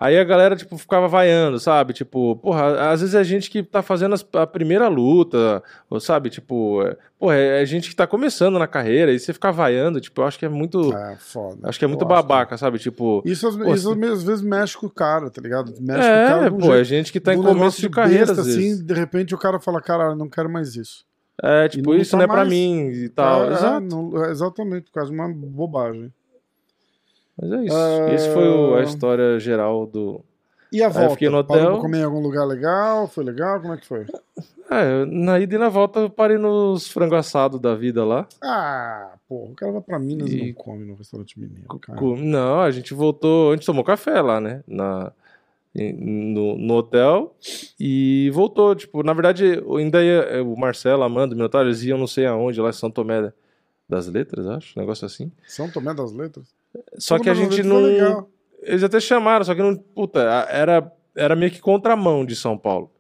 Aí a galera, tipo, ficava vaiando, sabe? Tipo, porra, às vezes é gente que tá fazendo a primeira luta, ou sabe? Tipo, é, porra, é gente que tá começando na carreira, e você ficar vaiando, tipo, eu acho que é muito. É, foda. Acho que é muito babaca, sabe? Tipo. Isso, às- Pô, isso se- às vezes mexe com o cara, tá ligado? Mexe com o cara É, de um pô, é jeito- gente que tá em de começo de carreira, besta, às vezes. assim, de repente o cara fala, cara, não quero mais isso. É, tipo, não isso tá não é pra mais- mim e tal. É, Exato. não- é exatamente, quase uma bobagem. Mas é isso. Ah. Esse foi o- a história geral do. E a eu volta? fiquei no Parou hotel. pra comer em algum lugar legal? Foi legal? Como é que foi? É, na ida e na volta eu parei nos frango assado da vida lá. Ah, porra, o cara vai pra Minas e, não come no restaurante mineiro, cara. Não, a gente voltou. A gente tomou café lá, né? Na, no, no hotel e voltou. Tipo, na verdade, ainda ia, o Marcelo, Amanda, o Minotauro, eles iam não sei aonde, lá em São Tomé das Letras, acho, um negócio assim. São Tomé das Letras? Só São que a gente não. é legal. Eles até chamaram, só que não. Puta, era, era meio que contramão de São Paulo.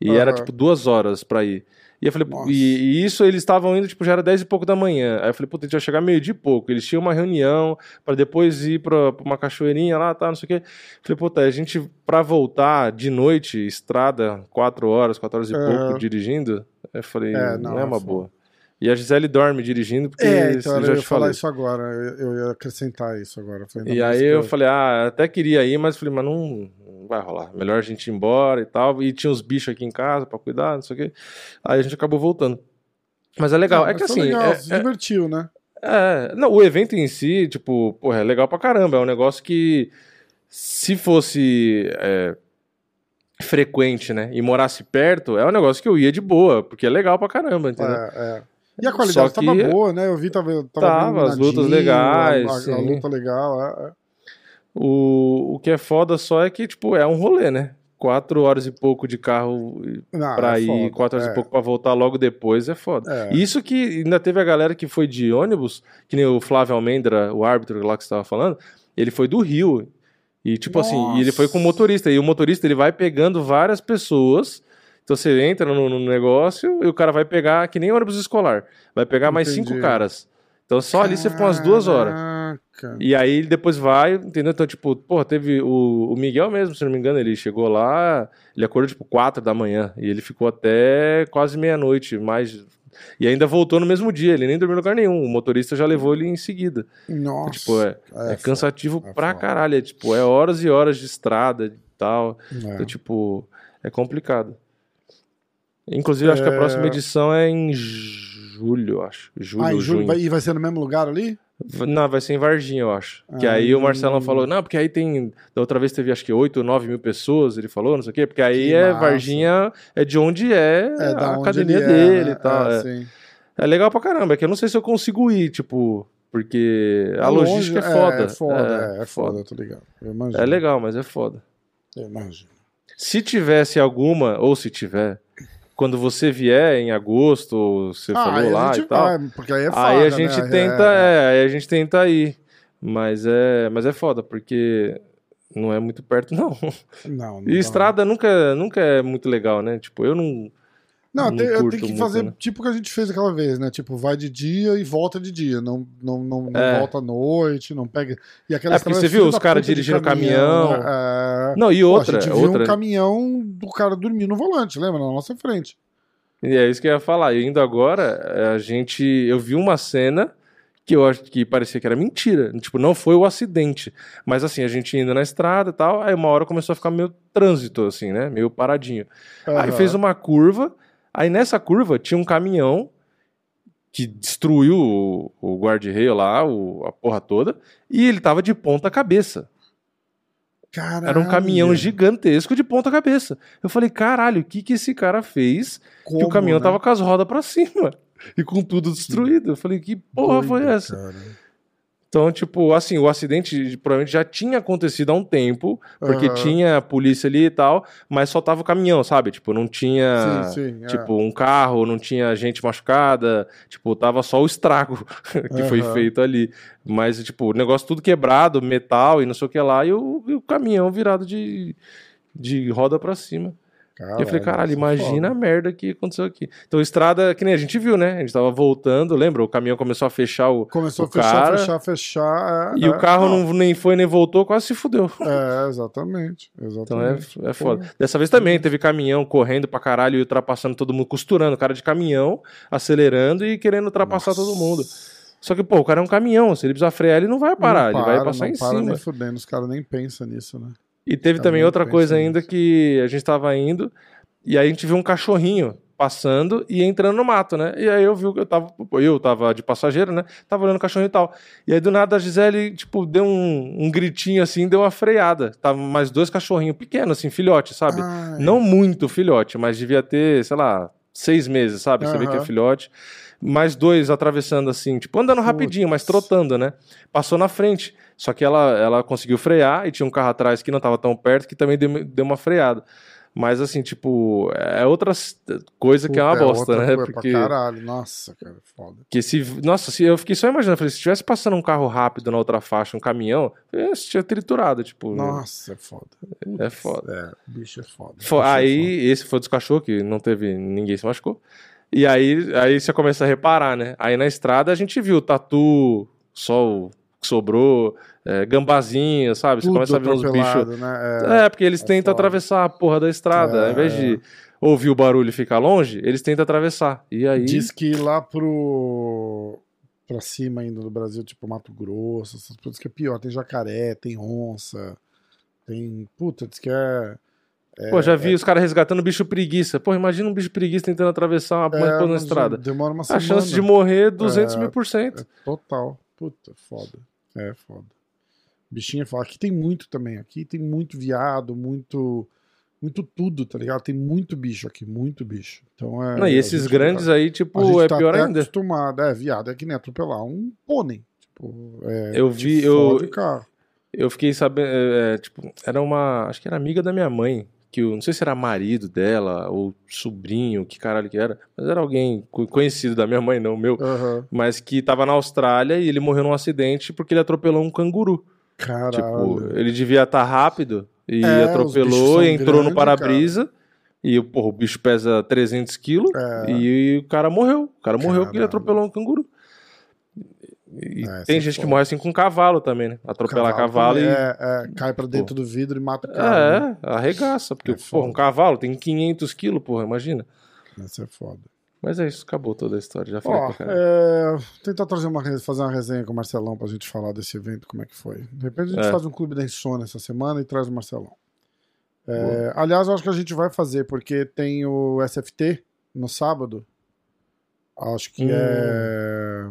E era Aham. tipo duas horas pra ir. E eu falei, e, e isso eles estavam indo, tipo, já era dez e pouco da manhã. Aí eu falei, puta, a gente vai chegar meio de pouco. Eles tinham uma reunião pra depois ir pra, pra uma cachoeirinha lá, tá, não sei o quê. Falei, puta, a gente, pra voltar de noite, estrada, quatro horas, quatro horas e Aham. pouco dirigindo, eu falei, É, não, não, é é uma foda. boa. E a Gisele dorme dirigindo, porque É, então eu eu já ia te falar falei. isso agora. Eu, eu ia acrescentar isso agora. Eu falei, E aí que eu falei, ah, até queria ir, mas falei, mas não, não vai rolar. Melhor a gente ir embora e tal. E tinha os bichos aqui em casa pra cuidar, não sei o quê. Aí a gente acabou voltando. Mas é legal. Não, é que assim. legal, é- se é- divertiu, né? é, não, o evento em si, tipo, porra, é legal pra caramba. É um negócio que, se fosse é, frequente, né, e morasse perto, é um negócio que eu ia de boa, porque é legal pra caramba, entendeu? É, é. E a qualidade Só tava que- boa, né? Eu vi, tava, tava, Tava, as lutas legais, A, a, a luta legal, é, é. O, o que é foda só é que, tipo, é um rolê, né? Quatro horas e pouco de carro Não, pra é ir, foda, quatro horas é, e pouco pra voltar logo depois é foda. É. Isso que ainda teve a galera que foi de ônibus, que nem o Flávio Almendra, o árbitro lá que você tava falando, ele foi do Rio. E tipo assim, e ele foi com o Nossa. motorista. E o motorista ele vai pegando várias pessoas. Então você entra no, no negócio e o cara vai pegar, que nem ônibus escolar, vai pegar mais Entendi. cinco caras. Então só ali você ficou umas duas horas. E aí ele depois vai, entendeu? Então, tipo, pô, teve o, o Miguel mesmo, se não me engano, ele chegou lá, ele acordou tipo 4 da manhã e ele ficou até quase meia-noite, mais. E ainda voltou no mesmo dia, ele nem dormiu em lugar nenhum. O motorista já levou ele em seguida. Nossa. tipo, é, é, É, cansativo é pra foda. caralho. É, tipo, é horas e horas de estrada e tal. É. Então, tipo, é complicado. Inclusive, acho que a É. próxima edição é em julho, acho. Julho, Ah, em julho, vai, e vai ser no mesmo lugar ali? Não, vai ser em Varginha, eu acho. Que aí o Marcelão Ah. falou, não, porque aí tem. Da outra vez teve acho que 8 ou 9 mil pessoas, ele falou, não sei o quê. Porque aí é massa. Varginha, é de onde é, É, a onde academia é, dele né? e tal. É, É, sim. É legal pra caramba, é que eu não sei se eu consigo ir, tipo, porque a É longe, logística é foda. É foda, é, é foda, tô ligado. É legal, mas é foda. Eu imagino. Se tivesse alguma, ou se tiver, quando você vier em agosto, ou você Ah, falou lá gente e tal. vai, porque aí é foda, Aí a né? gente É, tenta, é, aí a gente tenta ir. Mas é, mas é foda, porque não é muito perto, não. Não, não E estrada nunca, nunca é muito legal, né? Tipo, eu não. Não, não tem, eu tenho que muito, fazer né? tipo o que a gente fez aquela vez, né? Tipo, vai de dia e volta de dia. Não, não, não, não É. volta à noite, não pega. E aquela É, porque você viu filha os caras dirigindo caminhão. né? É... Não, e Pô, outra, a gente viu outra. um caminhão do cara dormir no volante, lembra? Na nossa frente. E é isso que eu ia falar. E indo agora, a gente. Eu vi uma cena que eu acho que parecia que era mentira. Tipo, não foi o acidente. Mas assim, a gente indo na estrada e tal, aí uma hora começou a ficar meio trânsito, assim, né? Meio paradinho. Aí Aham. fez uma curva, aí nessa curva tinha um caminhão que destruiu o, o guarda-reio lá, o- a porra toda, e ele tava de ponta cabeça. Caralho. Era um caminhão gigantesco de ponta cabeça. Eu falei, caralho, o que que esse cara fez que o Como, caminhão né? tava com as rodas pra cima [laughs] e com tudo destruído? Eu falei, que porra foi Doido, essa? cara. Então, tipo, assim, o acidente provavelmente já tinha acontecido há um tempo, porque Aham. tinha polícia ali e tal, mas só tava o caminhão, sabe? Tipo, não tinha, Sim, sim, é. tipo, um carro, não tinha gente machucada, tipo, tava só o estrago [laughs] que foi Aham. feito ali. Mas, tipo, o negócio tudo quebrado, metal e não sei o que lá, e o, e o caminhão virado de, de roda pra cima. E eu falei, caralho, é imagina a foda. merda que aconteceu aqui. Então, estrada, que nem a gente viu, né? A gente tava voltando, lembra? O caminhão começou a fechar o, Começou o a fechar, cara, fechar, fechar. é, e é, o carro não, nem foi nem voltou, quase se fudeu. É, exatamente. Então é, exatamente. é foda. Dessa vez também teve caminhão correndo pra caralho e ultrapassando todo mundo, costurando, cara de caminhão, acelerando e querendo ultrapassar Nossa. todo mundo. Só que, pô, o cara é um caminhão, se ele precisar frear, ele não vai parar, Não ele vai para, passar não em para cima. Nem fudendo, os caras nem pensam nisso, né? E teve Cara, também outra coisa ainda que a gente tava indo, e aí a gente viu um cachorrinho passando e entrando no mato, né? E aí eu vi que eu tava, eu tava de passageiro, né? Tava olhando o cachorrinho e tal. E aí do nada a Gisele, tipo, deu um, um gritinho assim, deu uma freada. Tava mais dois cachorrinhos pequenos, assim, filhote, sabe? Ai, Não muito filhote, mas devia ter, sei lá, seis meses, sabe? Você vê que é filhote. Mais dois atravessando assim, tipo, andando rapidinho, mas Putz. trotando, né? Passou na frente. Só que ela, ela conseguiu frear e tinha um carro atrás que não tava tão perto que também deu, deu uma freada. Mas assim, tipo, é outra coisa que é uma puta, bosta, outra né? Porque Pra caralho, nossa, cara, foda. que se, nossa, se eu fiquei só imaginando, falei, se tivesse passando um carro rápido na outra faixa, um caminhão, eu tinha triturado, tipo, Nossa, é foda. é foda. É, bicho é foda. Fo- Bicho é aí, esse foi dos cachorros, que não teve, ninguém se machucou. E aí, aí você começa a reparar, né? Aí na estrada a gente viu tatu, sol que sobrou, é, gambazinha, sabe? Você Tudo começa a ver uns bichos. né? É, porque eles é tentam foda. atravessar a porra da estrada. É, Ao invés de ouvir o barulho e ficar longe, eles tentam atravessar. E aí. Diz que lá pro. pra cima ainda do Brasil, tipo Mato Grosso, essas coisas que é pior. Tem jacaré, tem onça, tem. Puta, diz que é. Pô, já vi os caras resgatando bicho preguiça. Pô, imagina um bicho preguiça tentando atravessar uma é, na mas estrada. Demora uma A semana. chance de morrer 200 É, mil por cento. É total. Puta, foda. É foda. Bichinho é foda. Aqui tem muito também. Aqui tem muito viado, muito. Muito tudo, tá ligado? Tem muito bicho aqui, muito bicho. Então é. Não, e a esses grandes tá- aí, a tipo, é tá pior até ainda. acostumado. É, viado, é que nem atropelar um pônei. Tipo, é, Eu vi- eu-. Eu fiquei sabendo, é, é, tipo, era uma, acho que era amiga da minha mãe, que eu não sei se era marido dela ou sobrinho, que caralho que era, mas era alguém co- conhecido da minha mãe, não meu, Aham. mas que tava na Austrália e ele morreu num acidente porque ele atropelou um canguru. Caralho. Tipo, ele devia estar rápido e É, atropelou e entrou no grandes, para-brisa. E porra, o bicho pesa 300 quilos É. e o cara morreu. O cara morreu porque ele atropelou um canguru. E É, tem é gente que morre assim com cavalo também, né? Atropelar cavalo, também, e é, é, cai pra dentro do vidro e mata o carro. né? É, arregaça. Porque, É porra, um cavalo tem 500 quilos, porra, imagina. Isso é foda. Mas é isso, acabou toda a história. Já falei pra caralho. é, tentar trazer uma, fazer uma resenha com o Marcelão pra gente falar desse evento, como é que foi. De repente a gente É. faz um clube da insônia essa semana e traz o Marcelão. É, aliás, eu acho que a gente vai fazer, porque tem o SFT no sábado. Acho que Hum. é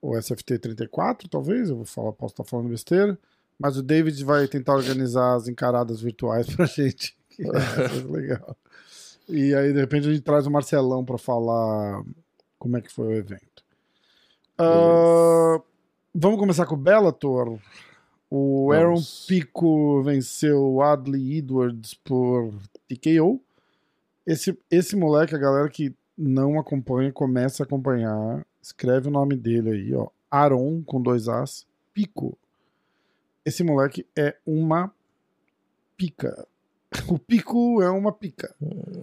o SFT 34, talvez. Eu vou falar, posso estar falando besteira. Mas o David vai tentar organizar as encaradas virtuais pra [laughs] gente. Que ser legal. E aí, de repente, a gente traz o Marcelão pra falar como é que foi o evento. Ah, vamos começar com o Bellator. O Aaron Vamos. Pico venceu o Adley Edwards por TKO. Esse, esse moleque, a galera que não acompanha, começa a acompanhar. Escreve o nome dele aí, ó. Aaron, com dois As, Pico. Esse moleque é uma pica. [laughs] O Pico é uma pica.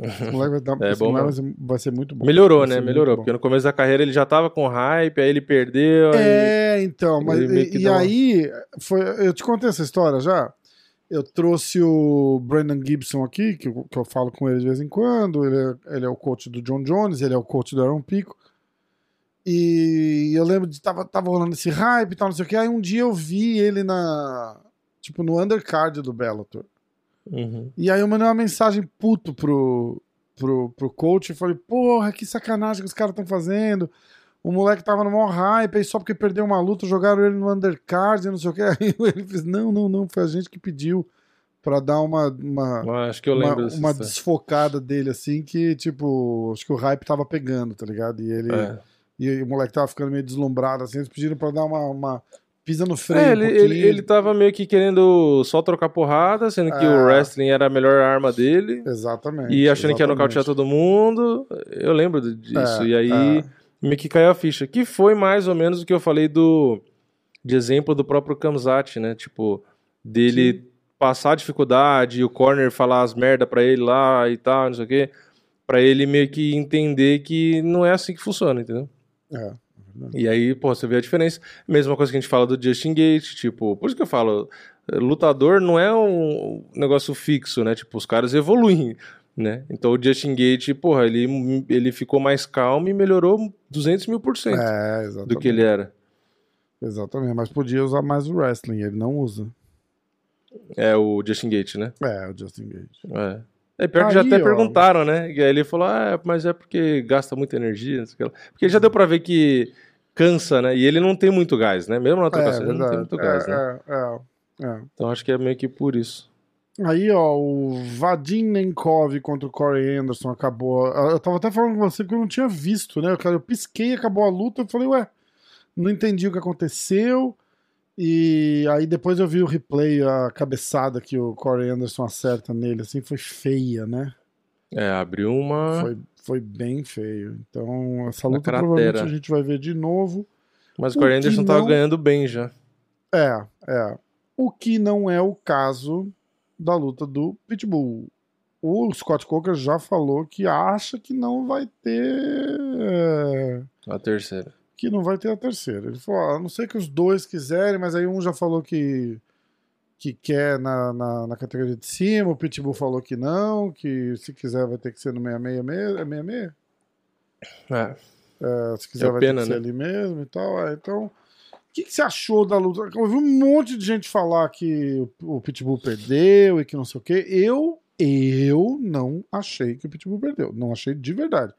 Esse moleque vai, dar, É bom moleque vai, ser, vai ser muito bom. Melhorou, né? Melhorou. Porque no começo da carreira ele já tava com hype, aí ele perdeu. aí- É, então, mas e, e uma- aí foi, eu te contei essa história já. Eu trouxe o Brandon Gibson aqui, que eu, que eu falo com ele de vez em quando. Ele é, ele é o coach do John Jones, ele é o coach do Aaron Pico. E eu lembro de tava, tava rolando esse hype e tal, não sei o que. Aí um dia eu vi ele na. Tipo, no undercard do Bellator. Uhum. E aí eu mandei uma mensagem puto pro, pro, pro coach e falei, porra, que sacanagem que os caras estão fazendo. O moleque tava no maior hype, aí só porque perdeu uma luta, jogaram ele no undercard e não sei o que. [laughs] Aí ele fez, não, não, não, foi a gente que pediu pra dar uma, uma, Acho que eu uma, uma desfocada dele, assim, que, tipo, acho que o hype tava pegando, tá ligado? E ele... É. E o moleque tava ficando meio deslumbrado, assim, eles pediram pra dar uma, uma pisa no freio. É, um ele, pouquinho. ele, ele tava meio que querendo só trocar porrada, sendo que É. o wrestling era a melhor arma dele. Exatamente. E achando que ia exatamente. nocautear todo mundo. Eu lembro disso. É, e aí é. meio que caiu a ficha. Que foi mais ou menos o que eu falei do de exemplo do próprio Kamzat, né? Tipo, dele passar a dificuldade e o corner falar as merda pra ele lá e tal, não sei o quê. Pra ele meio que entender que não é assim que funciona, entendeu? É. E aí, pô, você vê a diferença. Mesma coisa que a gente fala do Justin Gate, tipo, por isso que eu falo, lutador não é um negócio fixo, né? Tipo, os caras evoluem, né? Então o Justin Gate, porra, ele, ele ficou mais calmo e melhorou 200 mil por cento É, do que ele era. Exatamente, mas podia usar mais o wrestling, ele não usa. É o Justin Gate, né? É, o Justin Gage. É. É pior que já Aí, até ó. perguntaram, né? E aí ele falou, ah, mas é porque gasta muita energia, não sei o que lá. Porque já deu pra ver que cansa, né? E ele não tem muito gás, né? Mesmo na É, trocação, ele não tem muito gás, é, né? é, é, é. Então acho que é meio que por isso. Aí, ó, o Vadim Nenkov contra o Corey Anderson acabou. Eu tava até falando com você que eu não tinha visto, né? Eu pisquei, acabou a luta, eu falei, ué, não entendi o que aconteceu. E aí depois eu vi o replay, a cabeçada que o Corey Anderson acerta nele, assim, foi feia, né? É, abriu uma. Foi, foi bem feio. Então, essa luta provavelmente a gente vai ver de novo. Mas o Corey Anderson tava não- ganhando bem já. É, é. O que não é o caso da luta do Pitbull. O Scott Coker já falou que acha que não vai ter. é, A terceira. Que não vai ter a terceira. Ele falou: "Ah, a não ser que os dois quiserem, mas aí um já falou que. Que quer na, na, na categoria de cima, o Pitbull falou que não, que se quiser vai ter que ser no 666. É 66? É. É, se quiser É vai pena, ter que ser né? ali mesmo e tal. é, então, o que, que você achou da luta? Eu vi um monte de gente falar que o o Pitbull perdeu e que não sei o quê. Eu, eu não achei que o Pitbull perdeu. Não achei de verdade.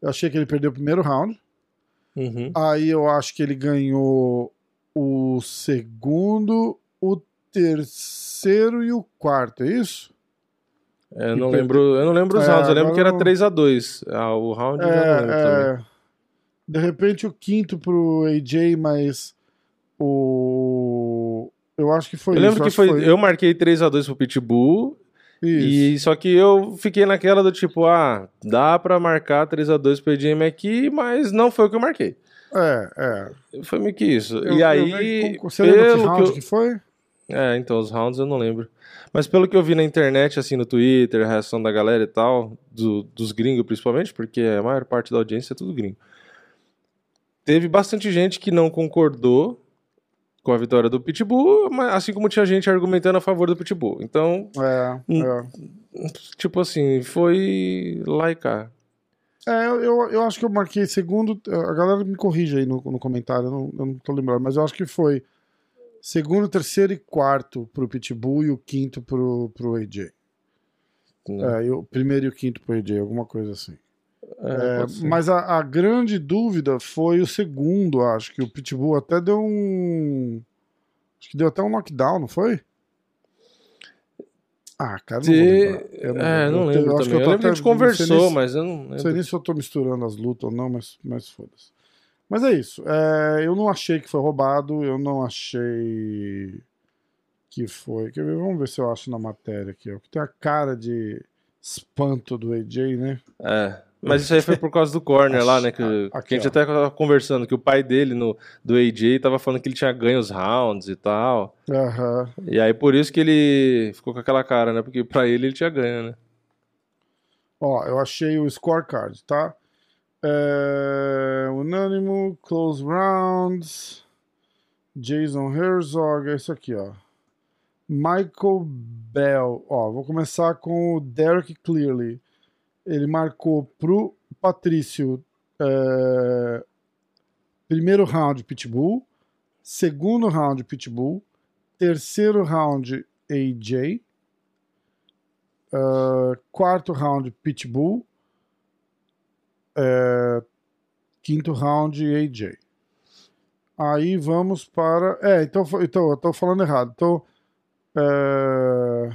Eu achei que ele perdeu o primeiro round. Uhum. Aí eu acho que ele ganhou o segundo, o terceiro e o quarto, é isso? É, eu não lembro, eu não lembro os É, rounds, eu lembro que era agora 3x2. Ah, o round não também. É, de repente o quinto pro AJ, mas o. Eu acho que foi Eu isso. lembro que acho foi, eu marquei 3x2 pro Pitbull, Isso. e só que eu fiquei naquela do tipo, ah, dá pra marcar 3x2 pro AJ aqui, mas não foi o que eu marquei. É, é. Foi meio que isso. Eu- e aí. Você lembra que pelo round que eu... que foi? É, então, os rounds eu não lembro. Mas pelo que eu vi na internet, assim, no Twitter, a reação da galera e tal, do- dos gringos principalmente, porque a maior parte da audiência é tudo gringo. Teve bastante gente que não concordou com a vitória do Pitbull, mas assim como tinha gente argumentando a favor do Pitbull. Então, É, Hum. é. tipo assim, foi lá e cá. É, eu, eu, acho que eu marquei segundo. A galera me corrige aí no, no comentário, eu não, eu não tô lembrando, mas eu acho que foi segundo, terceiro e quarto pro Pitbull e o quinto pro, pro AJ. né? É, o primeiro e o quinto pro AJ, alguma coisa assim. É, É, mas a, a grande dúvida foi o segundo, acho que o Pitbull até deu um. Acho que deu até um knockdown, não foi? Ah, cara, não lembrar. Eu É, não eu lembro eu acho que também. Eu tô lembro que a até- gente não sei conversou, se- mas eu não Não sei lembro. nem se eu tô misturando as lutas ou não, mas, mas foda-se. Mas é isso. É, eu não achei que foi roubado, eu não achei que foi. Quer ver? Vamos ver se eu acho na matéria aqui, ó. Que tem a cara de espanto do AJ, né? É. Mas isso aí foi por causa do corner lá, né? Que, Aqui, que a gente ó. até tava conversando, que o pai dele, no, do AJ, tava falando que ele tinha ganho os rounds e tal. Aham. E aí por isso que ele ficou com aquela cara, né? Porque pra ele ele tinha ganho, né? Ó, eu achei o scorecard, tá? É, unânimo, close rounds, Jason Herzog, é isso aqui, ó. Michael Bell, ó, vou começar com o Derek Clearly. Ele marcou pro Patrício é, primeiro round Pitbull, segundo round Pitbull, terceiro round AJ, Uh, quarto round Pitbull. É, quinto round AJ. Aí vamos para. É, então, então eu tô falando errado. Então. É,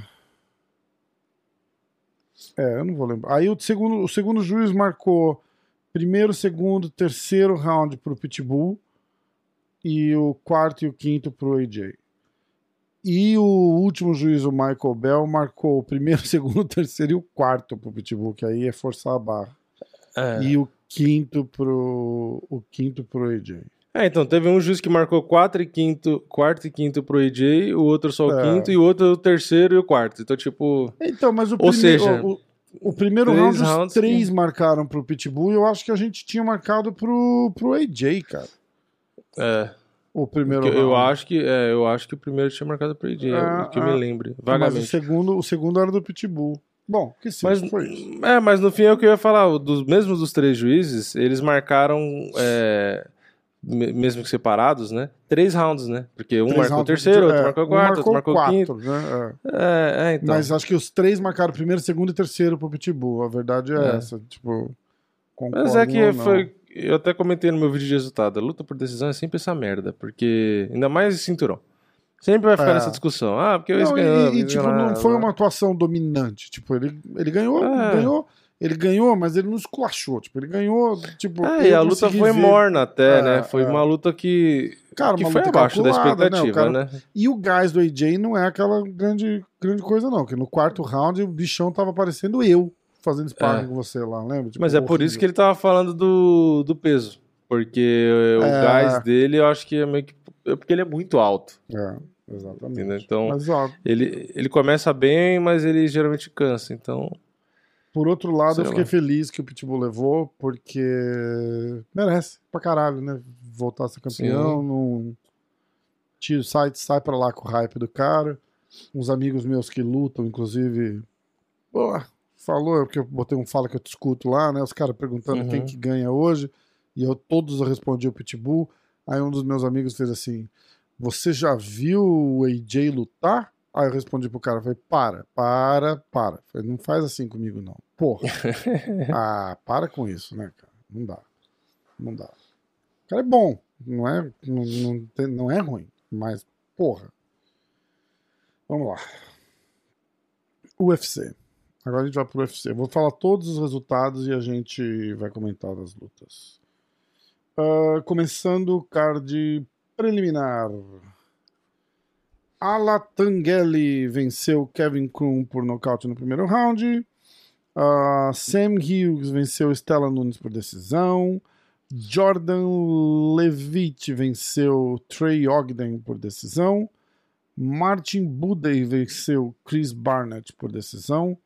é, eu não vou lembrar. Aí o segundo, o segundo juiz marcou primeiro, segundo, terceiro round pro Pitbull. e o quarto e o quinto pro AJ. E o último juiz, o Michael Bell, marcou o primeiro, [laughs] segundo, terceiro e o quarto pro Pitbull, que aí é forçar a barra. É. E o quinto pro o quinto pro AJ. É, então, teve um juiz que marcou quatro e quinto, quarto e quinto pro AJ, o outro só o É. quinto e o outro o terceiro e o quarto. Então, tipo, Então, mas o Ou primeiro, seja, o, o primeiro três round, os rounds três marcaram pro Pitbull e eu acho que a gente tinha marcado pro, pro AJ, cara. é. O primeiro que eu round. acho que é, eu acho que o primeiro tinha marcado pro AJ, o que eu me lembre, Mas o vagamente. segundo, o segundo era do Pitbull. Bom, que sim, Mas, foi isso. é, mas no fim é o que eu ia falar, dos mesmos dos três juízes, eles marcaram, é, mesmo que separados, né? Três rounds, né? Porque um marcou o terceiro, outro Pitbull, marcou o um quarto, outro marcou o quinto. né? É. É, é, então. Mas acho que os três marcaram primeiro, segundo e terceiro pro Pitbull. A verdade é, É. essa. Tipo, Mas é que foi. Eu até comentei no meu vídeo de resultado. A luta por decisão é sempre essa merda. Porque. Ainda mais cinturão. Sempre vai ficar É. nessa discussão. Ah, porque ex Não, ganhou. e, e, tipo, ganhou, não foi uma atuação dominante. Tipo, ele, ele ganhou, É. ganhou. Ele ganhou, mas ele não esculachou. Tipo, ele ganhou, tipo. É, e a luta foi ver. morna até, É, né? Foi é. uma luta que. Cara, que foi abaixo da calculada, expectativa, o cara- né? E o gás do AJ não é aquela grande, grande coisa, não. Que no quarto round o bichão tava parecendo eu fazendo sparring É. com você lá, lembra? Tipo, Mas é por isso que ele tava falando do, do peso. Porque o É. gás dele, eu acho que é meio que. é Porque ele é muito alto. É, exatamente. Entendeu? Então, Mas, ó, ele, ele começa bem, mas ele geralmente cansa. Então. Por outro lado, Sei eu fiquei lá. feliz que o Pitbull levou, porque merece pra caralho, né? Voltar a ser campeão, não tira, sai, sai pra lá com o hype do cara. Uns amigos meus que lutam, inclusive, pô, falou, porque eu botei um fala que eu te escuto lá, né? Os caras perguntando Uhum. quem que ganha hoje, e eu todos eu respondi o Pitbull. Aí um dos meus amigos fez assim: Você já viu o AJ lutar? Aí eu respondi pro cara, falei, para, para, para. Falei, não faz assim comigo, não. Porra. [laughs] ah, para com isso, né, cara? Não dá. Não dá. O cara é bom. Não é, não, não, não é ruim. Mas, porra. Vamos lá. UFC. Agora a gente vai pro UFC. Eu vou falar todos os resultados e a gente vai comentar das lutas. Ah, começando o card preliminar. Alatangeli venceu Kevin Krum por nocaute no primeiro round. Ah, Sam Hughes venceu Stella Nunes por decisão. Jordan Levitt venceu Trey Ogden por decisão. Martin Budey venceu Chris Barnett por decisão.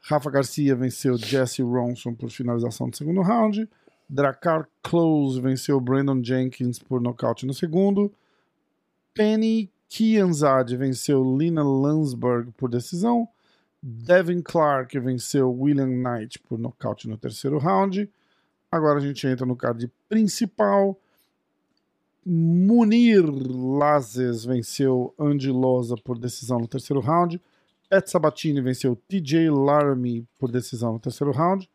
Rafa Garcia venceu Jesse Ronson por finalização do segundo round. Dracar Close venceu Brandon Jenkins por nocaute no segundo. Penny Kianzad venceu Lina Landsberg por decisão. Devin Clark venceu William Knight por nocaute no terceiro round. Agora a gente entra no card principal. Munir Lazes venceu Andy Loza por decisão no terceiro round. Pat Sabatini venceu TJ Laramie por decisão no terceiro round.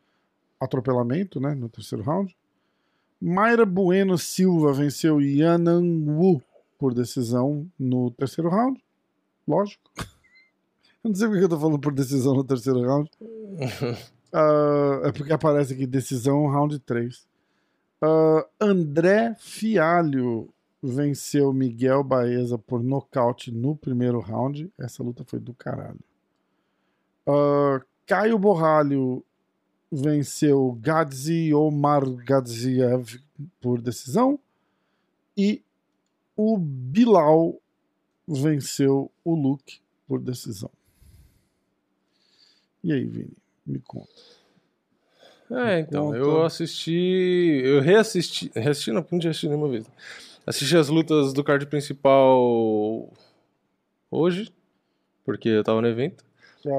Atropelamento, né? No terceiro round. Mayra Bueno Silva venceu Yanan Wu por decisão no terceiro round. Lógico. [laughs] Não sei porque eu tô falando por decisão no terceiro round. [laughs] Ah, é porque aparece aqui decisão round 3. Ah, André Fialho venceu Miguel Baeza por nocaute no primeiro round. Essa luta foi do caralho. Ah, Caio Borralho venceu Gadzi Omar Gadziev por decisão. E o Bilal venceu o Luke por decisão. E aí, Vini? Me conta. É, então, Conta. eu assisti. Eu reassisti. Reassisti, não, não tinha assistido nenhuma vez. Assisti as lutas do card principal hoje, porque eu tava no evento.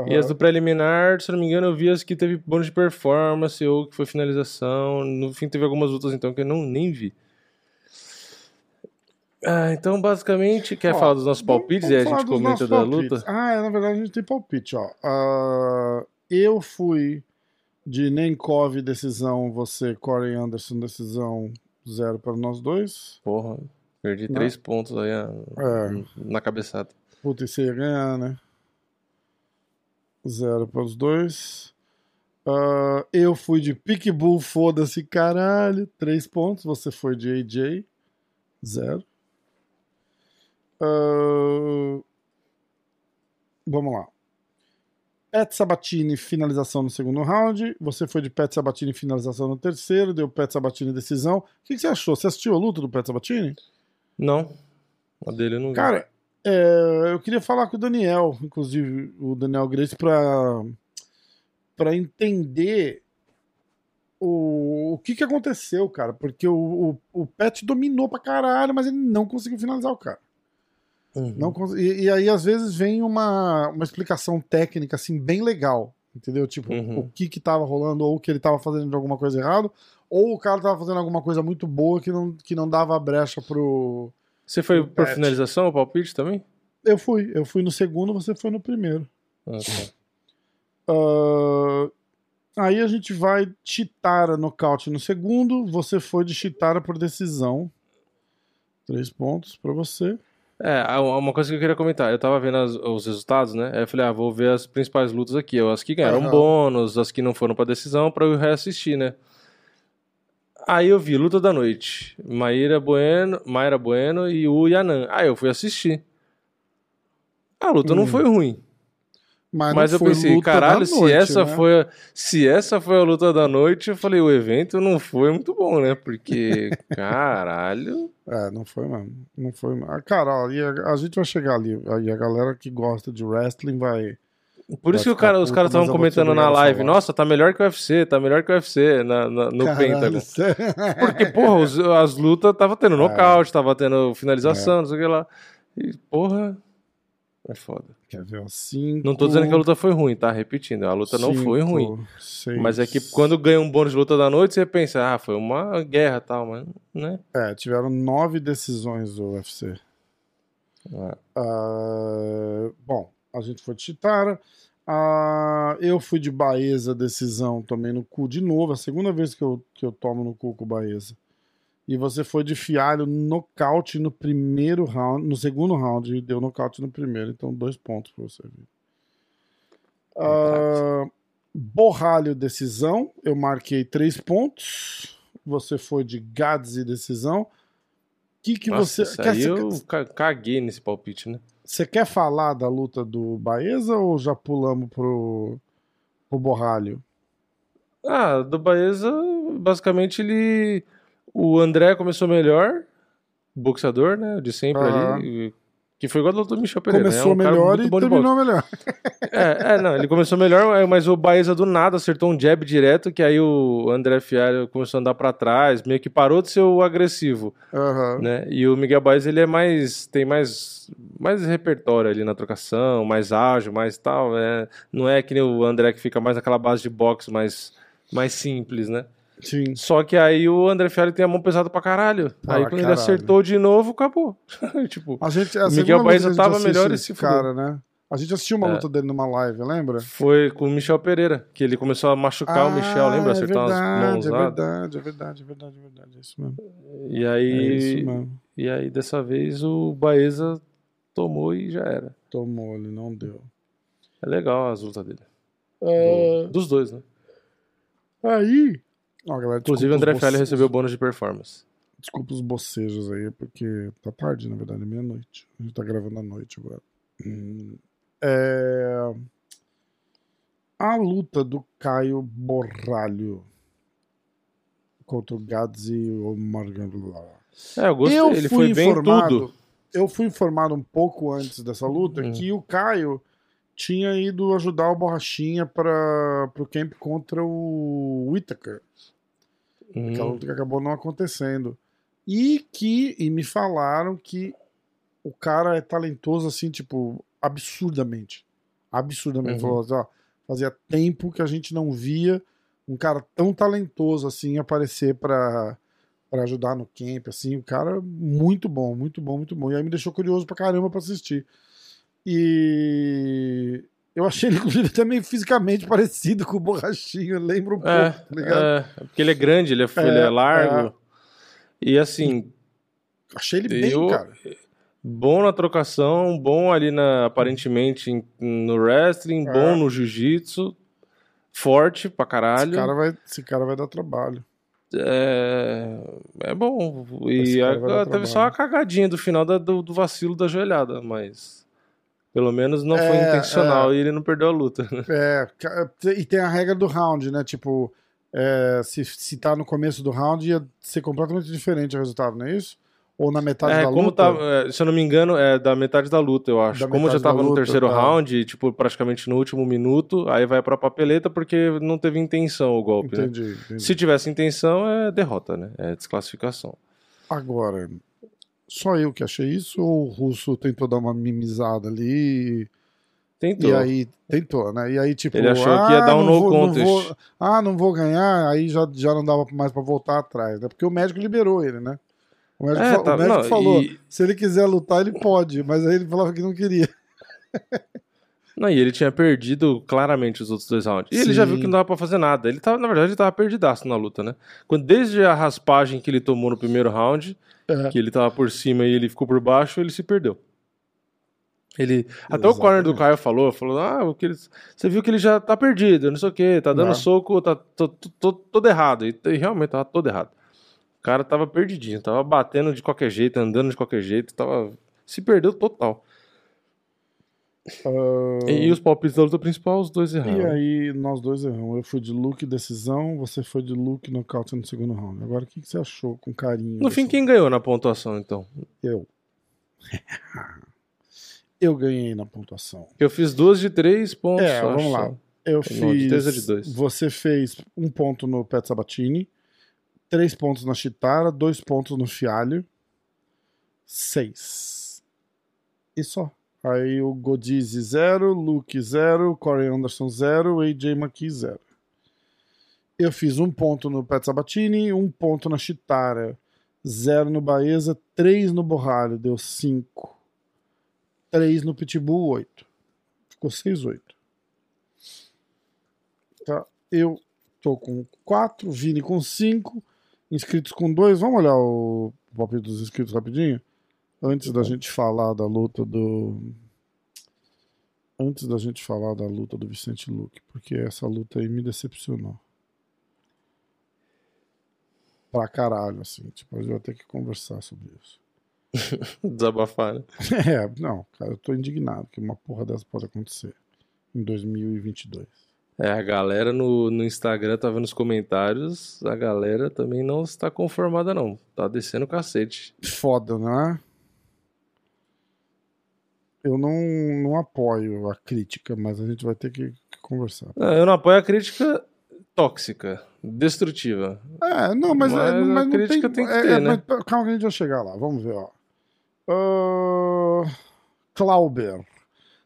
E as do preliminar, se não me engano, eu vi as que teve bônus de performance ou que foi finalização. No fim, teve algumas lutas então que eu não nem vi. Ah, então, basicamente, quer Ó, falar dos nossos palpites e a gente comenta da palpites. luta? Ah, é, na verdade a gente tem palpite, ó. Ah, eu fui de Nenkov decisão, você Corey Anderson decisão, zero para nós dois. Porra, perdi Não. três pontos aí ah, É. na cabeçada. Puta, e você ia ganhar, né? Zero para os dois. Ah, eu fui de Pitbull, foda-se, caralho. Três pontos. Você foi de AJ. Zero. Vamos lá. Pet Sabatini, finalização no segundo round. Você foi de Pet Sabatini, finalização no terceiro. Deu Pet Sabatini, decisão. O que, que você achou? Você assistiu a luta do Pet Sabatini? Não. A dele eu não vi. Cara, é, eu queria falar com o Daniel, inclusive o Daniel Grace, pra, pra entender o, o que, que aconteceu, cara. Porque o, o, o Pet dominou pra caralho, mas ele não conseguiu finalizar o cara. Uhum. Não e, e aí, às vezes, vem uma, uma explicação técnica, assim, bem legal. Entendeu? Tipo, Uhum. o que que tava rolando, ou que ele tava fazendo de alguma coisa errada, ou o cara tava fazendo alguma coisa muito boa que não, que não dava brecha pro. Você foi O por Pet. finalização, o palpite também? Eu fui, eu fui no segundo, você foi no primeiro. Ah, tá. Ah, aí a gente vai Chitara nocaute no segundo, você foi de Chitara por decisão. Três pontos pra você. É, uma coisa que eu queria comentar. Eu tava vendo as- os resultados, né? Aí eu falei, ah, vou ver as principais lutas aqui. As que ganharam Aham. bônus, as que não foram pra decisão, pra eu reassistir, né? Aí eu vi Luta da Noite. Maíra Bueno, Mayra Bueno e o Yanan. Aí eu fui assistir. A luta não Hum. foi ruim. Mas, Mas eu pensei, caralho, se noite, essa né? foi a, se essa foi a luta da noite, eu falei, o evento não foi muito bom, né? Porque, [laughs] caralho. É, não foi mesmo. Não foi mesmo. Ah, Cara, ó, a, a gente vai chegar ali. Aí a galera que gosta de wrestling vai. Por Vai isso que cara- os caras estavam comentando na live, nossa, tá melhor que o UFC, tá melhor que o UFC na, na- no Caralho, Pentagon. [laughs] [laughs] Porque, porra, os- as lutas tava É. tendo nocaute, tava tendo finalização, não sei o que lá. E, porra, é foda. Quer ver, ó, cinco, Não tô dizendo que a luta foi ruim, tá? Repetindo, a luta não foi cinco, ruim. seis. Mas é que quando ganha um bônus de luta da noite, você pensa, ah, foi uma guerra e tal, mas, né? É, tiveram nove decisões do UFC. Ah, Ah, bom, a gente foi de Chitara. Ah, eu fui de Baeza, decisão, tomei no cu de novo. A segunda vez que eu, que eu tomo no cu com o Baeza. E você foi de Fialho, nocaute no primeiro round, no segundo round, e deu nocaute no primeiro. Então, dois pontos pra você. Ah, Borralho, decisão. Eu marquei três pontos. Você foi de Gadzi, decisão. O que, que Nossa, você. quer- eu ca- caguei nesse palpite, né? você quer falar da luta do Baeza ou já pulamos pro, pro Borralho? Ah, do Baeza, basicamente ele. O André começou melhor, boxeador, né? De sempre ali. Que foi igual do Michel Pereira. né? Começou É um melhor e terminou melhor. [laughs] É, é, não, ele começou melhor, mas o Baeza do nada acertou um jab direto, que aí o André Fialho começou a andar pra trás, meio que parou de ser o agressivo, Aham. né? E o Miguel Baez, ele é mais, tem mais, mais repertório ali na trocação, mais ágil, mais tal, né? Não é que nem o André que fica mais naquela base de boxe mais, mais simples, né? Sim. Só que aí o André Fialho tem a mão pesada pra caralho. Pra aí quando ele caralho. acertou de novo, acabou. [laughs] tipo, A gente, a Miguel Baeza tava melhor esse se cara, né? A gente assistiu uma É. luta dele numa live, lembra? foi com o Michel Pereira, que ele começou a machucar o Michel, lembra? é Acertar umas verdade, é mãozadas. verdade, é verdade, é verdade, é verdade. É isso mesmo. E É aí, isso mesmo. e aí dessa vez o Baeza tomou e já era. Tomou, ele não deu. É legal as lutas dele. É, Do- dos dois, né? Aí. Ó, galera, Inclusive o André bocejos. recebeu bônus de performance. Desculpa os bocejos aí, porque tá tarde, na verdade, é meia-noite. A gente tá gravando à noite agora. Hum, é, A luta do Caio Borralho contra o Gadzi e o Morgan. É, eu gostei. Eu ele fui foi bem tudo. eu fui informado um pouco antes dessa luta Hum. que o Caio tinha ido ajudar o Borrachinha para pro camp contra o Whittaker. Aquela Hum, luta que acabou não acontecendo. E que e me falaram que o cara é talentoso assim, tipo, absurdamente. Absurdamente. Uhum. Falou ó, fazia tempo que a gente não via um cara tão talentoso assim aparecer pra, pra ajudar no camp, assim, o cara muito bom, muito bom, muito bom. E aí me deixou curioso pra caramba pra assistir. E eu achei ele, inclusive, até meio fisicamente parecido com o Borrachinho, lembra um pouco, É, tá ligado? é, porque ele é grande, ele é, É, ele é largo. E assim, Achei ele bem, Eu- cara. bom na trocação, bom ali na aparentemente em- no wrestling, É. bom no jiu-jitsu, forte pra Esse caralho. cara, vai, esse cara vai dar trabalho. É, é bom. Esse E agora teve só uma cagadinha do final da- do, do vacilo da joelhada, mas pelo menos não foi É, intencional e ele não perdeu a luta. né? É, e tem a regra do round, né? Tipo, é, se, se tá no começo do round, ia ser completamente diferente o resultado, não é isso? Ou na metade É, da como luta? tá, é, se eu não me engano, é da metade da luta, eu acho. Da como já tava no luta, terceiro tá. round, tipo, praticamente no último minuto, aí vai pra papeleta porque não teve intenção o golpe, né? Entendi, entendi. Se tivesse intenção, é derrota, né? É desclassificação. Agora, só eu que achei isso ou o russo tentou dar uma mimizada ali? Tentou. E aí, tentou, né? E aí, tipo, Ele achou que ia dar um no vou- contest. vou- ah, não vou ganhar, aí já, já não dava mais pra voltar atrás, né? Porque o médico liberou ele, né? O médico, É, fa- tá- o médico não, falou, e- se ele quiser lutar, ele pode, mas aí ele falava que não queria. [laughs] Não, e ele tinha perdido claramente os outros dois rounds. E ele já viu Sim. que não dava pra fazer nada. Ele tava, na verdade, ele tava perdidaço na luta, né? Quando, desde a raspagem que ele tomou no primeiro round, É. que ele tava por cima e ele ficou por baixo, ele se perdeu. Ele, até o corner do. Caio falou, falou, ah, o que ele- você viu que ele já tá perdido, não sei o que, tá dando Não. soco, tá to- to- to- todo errado. E, e realmente tava todo errado. O cara tava perdidinho, tava batendo de qualquer jeito, andando de qualquer jeito, tava se perdeu total. Ah, E, e os palpites da luta principal, os dois E erraram. aí, nós dois erramos. Eu fui de Luke decisão, você foi de Luke nocaute no segundo round. Agora, o que, que você achou com carinho? No fim, quem ganhou na pontuação, então? Eu. [laughs] Eu ganhei na pontuação. Eu fiz duas de três pontos. É, vamos acho lá. Eu Não, de fiz. três ou de dois? Você fez um ponto no Pet Sabatini, três pontos na Chitara, dois pontos no Fialho, seis. E só. Aí o Godize zero, Luke zero, Corey Anderson zero, AJ McKee zero. Eu fiz um ponto no Pet Sabatini, um ponto na Chitara, zero no Baeza, três no Borralho, deu cinco. Três no Pitbull, oito. Ficou seis, oito. Tá? Eu tô com 4, Vini com 5, inscritos com 2. Vamos olhar o palpite dos inscritos rapidinho? Antes da gente falar da luta do. Antes da gente falar da luta do Vicente Luque, porque essa luta aí me decepcionou. Pra caralho, assim. Tipo, gente vai ter que conversar sobre isso. [laughs] Desabafar, né? [laughs] É, não, cara, eu tô indignado que uma porra dessa pode acontecer em 2022. É, a galera no, no Instagram tá vendo os comentários, a galera também não está conformada, não. Tá descendo o cacete. Foda, né? Eu não, não apoio a crítica, mas a gente vai ter que, conversar. Não, eu não apoio a crítica tóxica, destrutiva. É, não, mas, Mas é, a mas não crítica tem, tem que é, ter, é, né? mas calma que a gente vai chegar lá. Vamos ver, ó. Ah, Clauber.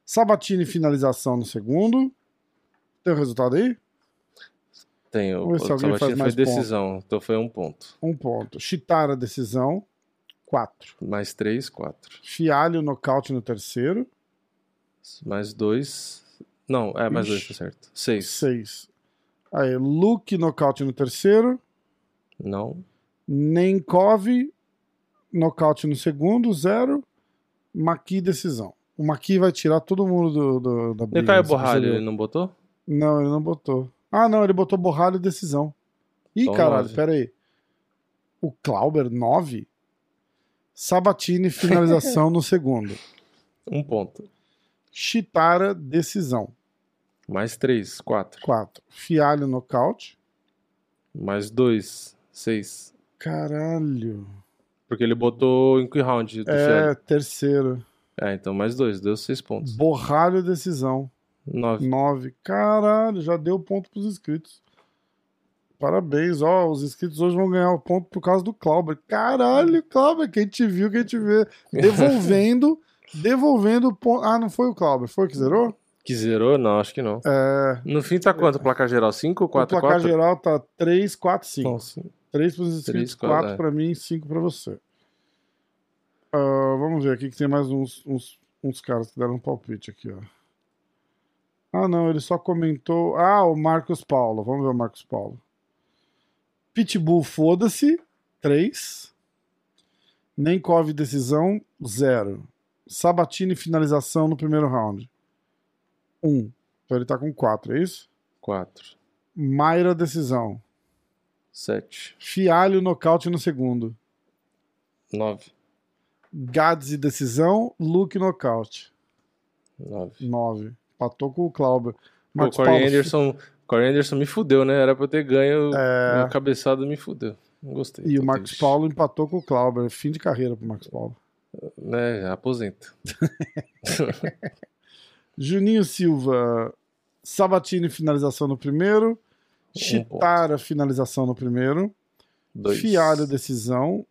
Sabatini finalização no segundo. Tem o resultado aí? Tem o, alguém faz Sabatini foi mais pontos. decisão, então foi um ponto. Um ponto. Chitara, decisão. Quatro. Mais três, quatro. Fialho, nocaute no terceiro. Mais dois. Não, é, mais dois, Ixi. tá certo. Seis. Seis. Aí, Luke, nocaute no terceiro. Não. Nenkov, nocaute no segundo, zero. Maqui, decisão. O Maqui vai tirar todo mundo do, do- da briga. Caio você Borralho, ele não botou? Não, ele não botou. Ah, não, ele botou borralho e decisão. Ih, Então, caralho, nove. pera aí. O Clauber, 9. Sabatini, finalização no [laughs] segundo. Um ponto. Chitara, decisão. Mais três, quatro. 4. Fialho, nocaute. Mais dois, seis. Caralho. Porque ele botou em que round do É, Fialho? terceiro. É, então mais dois, deu seis pontos. Borralho, decisão. Nove. 9. Caralho, já deu ponto pros inscritos. Parabéns, ó. Os inscritos hoje vão ganhar o ponto por causa do Clauber. Caralho, Clauber, quem te viu, quem te vê. [laughs] Devolvendo, devolvendo o ponto. Ah, não foi o Clauber, foi o que zerou? Que zerou? Não, acho que não. É. No fim tá quanto? Placar geral? 5 ou o 4 placar 4? geral tá 3, 4, 5. Nossa. 3 pros inscritos, Três, quatro, 4 é. pra mim e 5 pra você. Ah, vamos ver aqui que tem mais uns, uns, uns caras que deram um palpite aqui, ó. Ah, não, ele só comentou. Ah, o Marcos Paulo. Vamos ver o Marcos Paulo. Pitbull, foda-se. 3. Nenkov, decisão. 0. Sabatini, finalização no primeiro round. 1. Então ele tá com 4, é isso? 4. Mayra, decisão. 7. Fialho nocaute no segundo. 9. Gads e decisão. Luke nocaute. 9. 9. Empatou com o Clauber. Pô, o Corey Paulo, Anderson, Corey Anderson me fudeu, né? Era pra eu ter ganho. É. A cabeçada me fudeu. Não gostei. E tô o Marcos triste. Paulo empatou com o Clauber. Fim de carreira pro Marcos Paulo. Né, já aposenta. [laughs] Juninho Silva, Sabatini finalização no primeiro. Chitara finalização no primeiro. 2. Fialho decisão.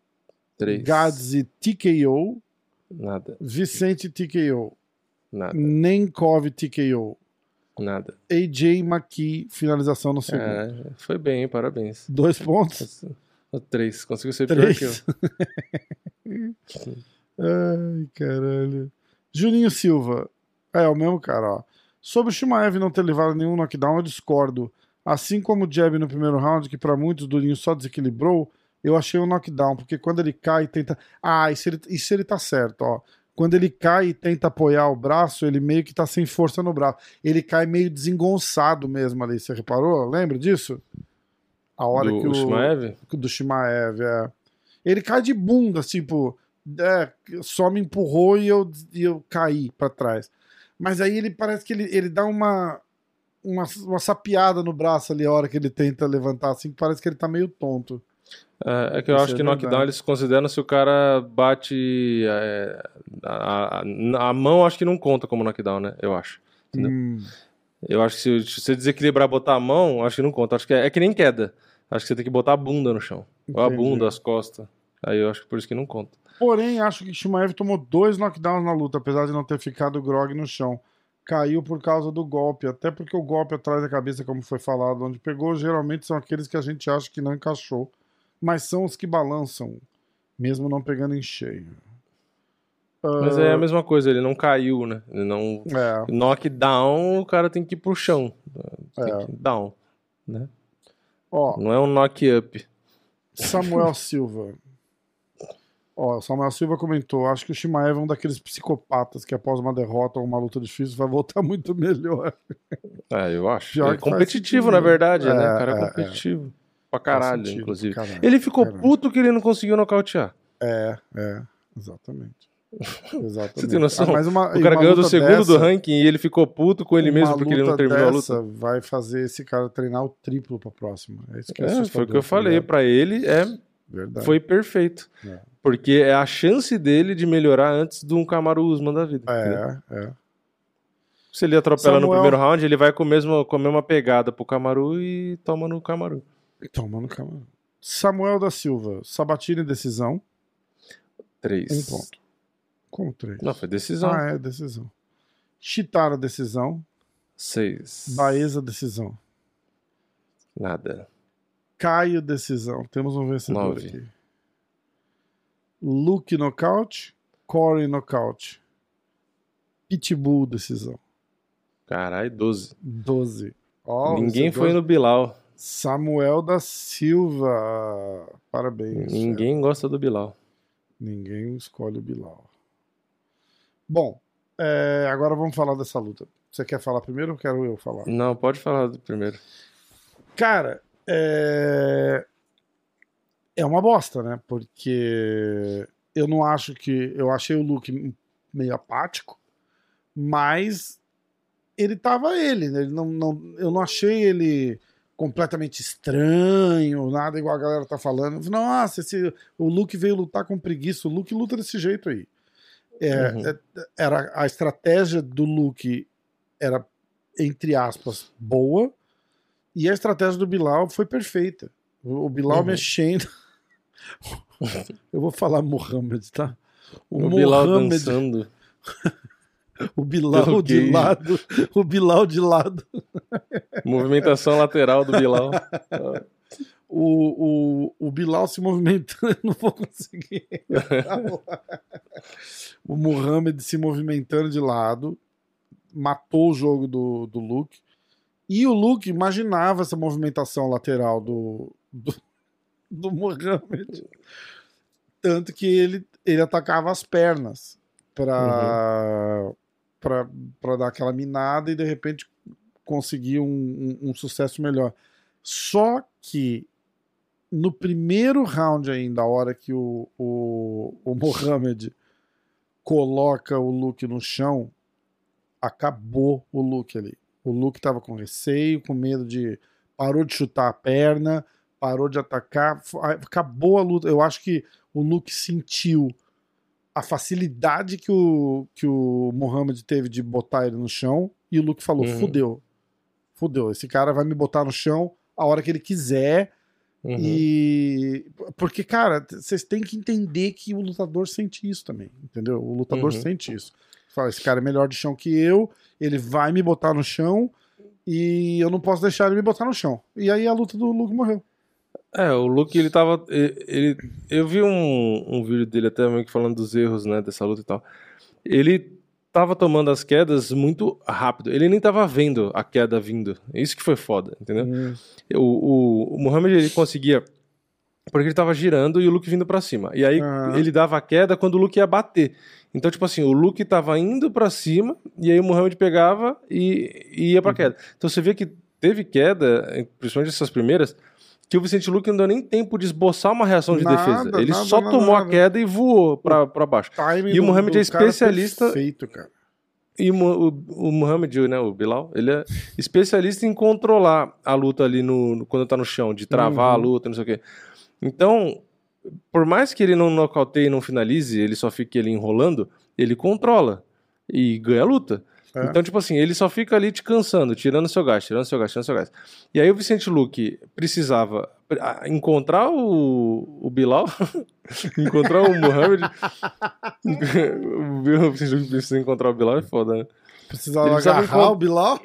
3. Gadzi TKO. Nada. Vicente TKO. Nada. Nenkov TKO. Nada. AJ McKee finalização no segundo. É, foi bem, parabéns. Dois pontos. 3. Conseguiu ser pior Três. que eu. [laughs] Ai, caralho. Juninho Silva. É, o mesmo cara, ó. Sobre o Shimaev não ter levado nenhum knockdown, eu discordo. Assim como o jab no primeiro round, que pra muitos Durinho só desequilibrou, eu achei um knockdown, porque quando ele cai e tenta. Ah, isso ele, isso ele tá certo, ó. Quando ele cai e tenta apoiar o braço, ele meio que tá sem força no braço. Ele cai meio desengonçado mesmo ali, você reparou? Lembra disso? A hora Do que o Shimaev? do Shimaev, é. Ele cai de bunda, tipo, é, só me empurrou e eu, e eu caí pra trás. Mas aí ele parece que ele, ele dá uma, uma, uma sapiada no braço ali a hora que ele tenta levantar, assim, que parece que ele tá meio tonto. É, é que eu Isso acho é que knockdown verdade. eles consideram se o cara bate. é, a, a, a mão acho que não conta como knockdown, né? Eu acho. Entendeu? Hum, Eu acho que se, se você desequilibrar botar a mão, acho que não conta. Acho que é, é que nem queda. Acho que você tem que botar a bunda no chão. Ou a Entendi. bunda, as costas. Aí eu acho que por isso que não conta. Porém, acho que Shimaev tomou dois knockdowns na luta, apesar de não ter ficado grog no chão. Caiu por causa do golpe, até porque o golpe atrás da cabeça, como foi falado, onde pegou, geralmente são aqueles que a gente acha que não encaixou, mas são os que balançam, mesmo não pegando em cheio. Mas é a mesma coisa, ele não caiu, né? Ele não. É, Knockdown, o cara tem que ir pro chão. Tem É. down. Né? ó, Não é um knock up. Samuel [laughs] Silva. Ó, Samuel Silva comentou: acho que o Shimaev é um daqueles psicopatas que após uma derrota ou uma luta difícil vai voltar [laughs] muito melhor. É, eu acho. Pior é competitivo, na né? verdade, né? É, O cara é é, competitivo. Pra caralho, sentido, inclusive. caralho, Ele ficou caralho. puto que ele não conseguiu nocautear. É, é, exatamente. [laughs] Exatamente. Você tem noção? Ah, uma- O cara ganhou do segundo do dessa- ranking e ele ficou puto com ele mesmo porque ele não terminou a luta. Vai fazer esse cara treinar o triplo pra próxima. É isso que é, É, foi o que eu tá falei. Pra ele, é, Verdade. foi perfeito. É. Porque é a chance dele de melhorar antes de um Kamaru Usman da vida. É, é. Se ele atropela no Samuel- primeiro round, ele vai com, mesmo, com a mesma pegada pro Kamaru e toma no Kamaru. Toma no calma. Samuel da Silva, Sabatini decisão, Três. um ponto. Como três? Não, foi decisão. Ah, é, decisão. Chitara, decisão. Seis. Baeza, decisão. Nada. Caio, decisão. Temos um vencedor Nove. aqui. Luke, nocaute. Corey, nocaute. Pitbull, decisão. Caralho, 12. 12. Ó, Ninguém foi no Bilal. Samuel da Silva. Parabéns. Ninguém gosta do Bilal. Ninguém escolhe o Bilal. Bom, é, agora vamos falar dessa luta. Você quer falar primeiro ou quero eu falar? Não, pode falar do primeiro. Cara, é... é uma bosta, né? Porque eu não acho que. Eu achei o look meio apático, mas ele tava ele, né? Ele não, não, eu não achei ele completamente estranho, nada igual a galera tá falando. Nossa, esse, o Luke veio lutar com preguiça. O Luke luta desse jeito aí. É, Uhum. é, era a estratégia do Luke era entre aspas boa e a estratégia do Bilal foi perfeita. O o Bilal Uhum. mexendo. [laughs] Eu vou falar Mohamed, tá? O, Bilal Mohamed- dançando. [laughs] o Bilal de lado, o Bilal de lado. Movimentação lateral do Bilal. o, o, o Bilal se movimentando, [laughs] não vou conseguir. o Muhammad se movimentando de lado, matou o jogo do, do Luke. E o Luke imaginava essa movimentação lateral do, do, do Muhammad. Tanto que ele, ele atacava as pernas para para dar aquela minada e de repente conseguir um, um- um sucesso melhor. Só que no primeiro round ainda, a hora que o, o, o Mohamed coloca o Luke no chão, acabou o Luke ali. O Luke tava com receio, com medo de. Parou de chutar a perna, parou de atacar, acabou a luta. Eu acho que o Luke sentiu a facilidade que o, que o Mohamed teve de botar ele no chão e o Luke falou: Uhum. fudeu, fudeu, esse cara vai me botar no chão a hora que ele quiser. Uhum. E. Porque, cara, vocês têm que entender que o lutador sente isso também, entendeu? O lutador Uhum. sente isso. Fala, esse cara é melhor de chão que eu, ele vai me botar no chão e eu não posso deixar ele me botar no chão. E aí a luta do Luke morreu. É, o Luke, ele tava. Ele, eu vi um, um vídeo dele até meio que falando dos erros, né, dessa luta e tal. Ele tava tomando as quedas muito rápido. Ele nem tava vendo a queda vindo. Isso que foi foda, entendeu? O, o, o Muhammad, ele conseguia. Porque ele tava girando e o Luke vindo pra cima. E aí Aham. ele dava a queda quando o Luke ia bater. Então, tipo assim, o Luke tava indo pra cima e aí o Muhammad pegava e, e ia pra Uhum. queda. Então você vê que teve queda, principalmente essas primeiras, que o Vicente Luke não deu nem tempo de esboçar uma reação de Nada, defesa. Ele nada, só nada, tomou a queda e voou pra, pra baixo. E o Mohamed é cara especialista- Perfeito, cara. E o, o, o Muhammad, né, o Bilal, ele é especialista em controlar a luta ali no, no- quando tá no chão, de travar a Uhum. luta, não sei o quê. Então, por mais que ele não nocauteie e não finalize, ele só fique ele enrolando, ele controla e ganha a luta. É. Então, tipo assim, ele só fica ali te cansando, tirando seu gás, tirando seu gás, tirando seu gás. E aí o Vicente Luque precisava ah, encontrar o, o Bilal, [laughs] encontrar o Muhammad. [laughs] o Vicente Luque precisa encontrar o Bilal, é foda, né? Precisava Ele precisava agarrar encont- o Bilal.